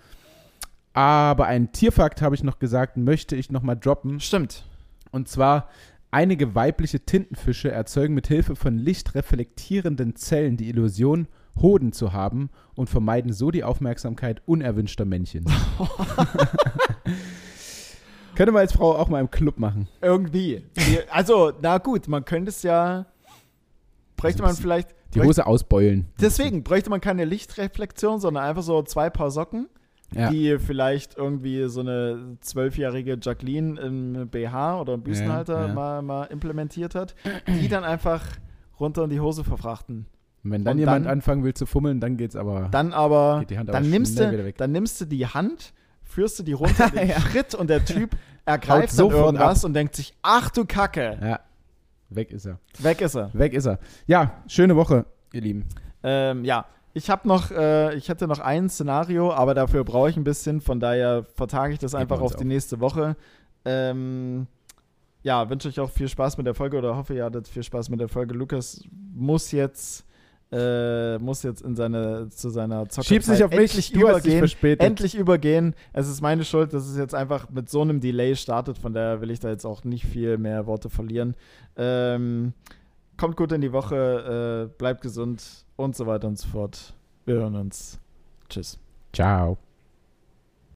Aber einen Tierfakt habe ich noch gesagt, möchte ich noch mal droppen. Stimmt. Und zwar, einige weibliche Tintenfische erzeugen mit Hilfe von lichtreflektierenden Zellen die Illusion, Hoden zu haben und vermeiden so die Aufmerksamkeit unerwünschter Männchen. Könnte man als Frau auch mal im Club machen. Irgendwie. Also, na gut, man könnte es ja. Bräuchte Also man vielleicht. Die bräuchte- Hose ausbeulen. Deswegen bräuchte man keine Lichtreflexion, sondern einfach so zwei Paar Socken, Ja. die vielleicht irgendwie so eine zwölfjährige Jacqueline im BH oder im Büstenhalter Ja, ja. Mal, mal implementiert hat, die dann einfach runter in die Hose verfrachten. Und wenn dann Und jemand dann- anfangen will zu fummeln, dann geht's aber. Dann aber, Geht die Hand aber dann nimmst, du, dann nimmst du die Hand, führst du die runter, den Ja. Schritt und der Typ ergreift dann sofort irgendwas und denkt sich, ach du Kacke, ja. Weg ist er. weg ist er. Weg ist er. Ja, schöne Woche, ihr Lieben. Ähm, ja, ich habe noch, äh, ich hätte noch ein Szenario, aber dafür brauche ich ein bisschen, von daher vertage ich das Geht einfach auf die auch. nächste Woche. Ähm, ja, wünsche euch auch viel Spaß mit der Folge oder hoffe, ihr hattet viel Spaß mit der Folge. Lukas muss jetzt, äh, muss jetzt in seine, zu seiner Zockerzeit Schieb's nicht auf mich, endlich übergehen. Endlich übergehen. Es ist meine Schuld, dass es jetzt einfach mit so einem Delay startet. Von daher will ich da jetzt auch nicht viel mehr Worte verlieren. Ähm, kommt gut in die Woche, äh, bleibt gesund und so weiter und so fort. Wir hören uns. Tschüss. Ciao.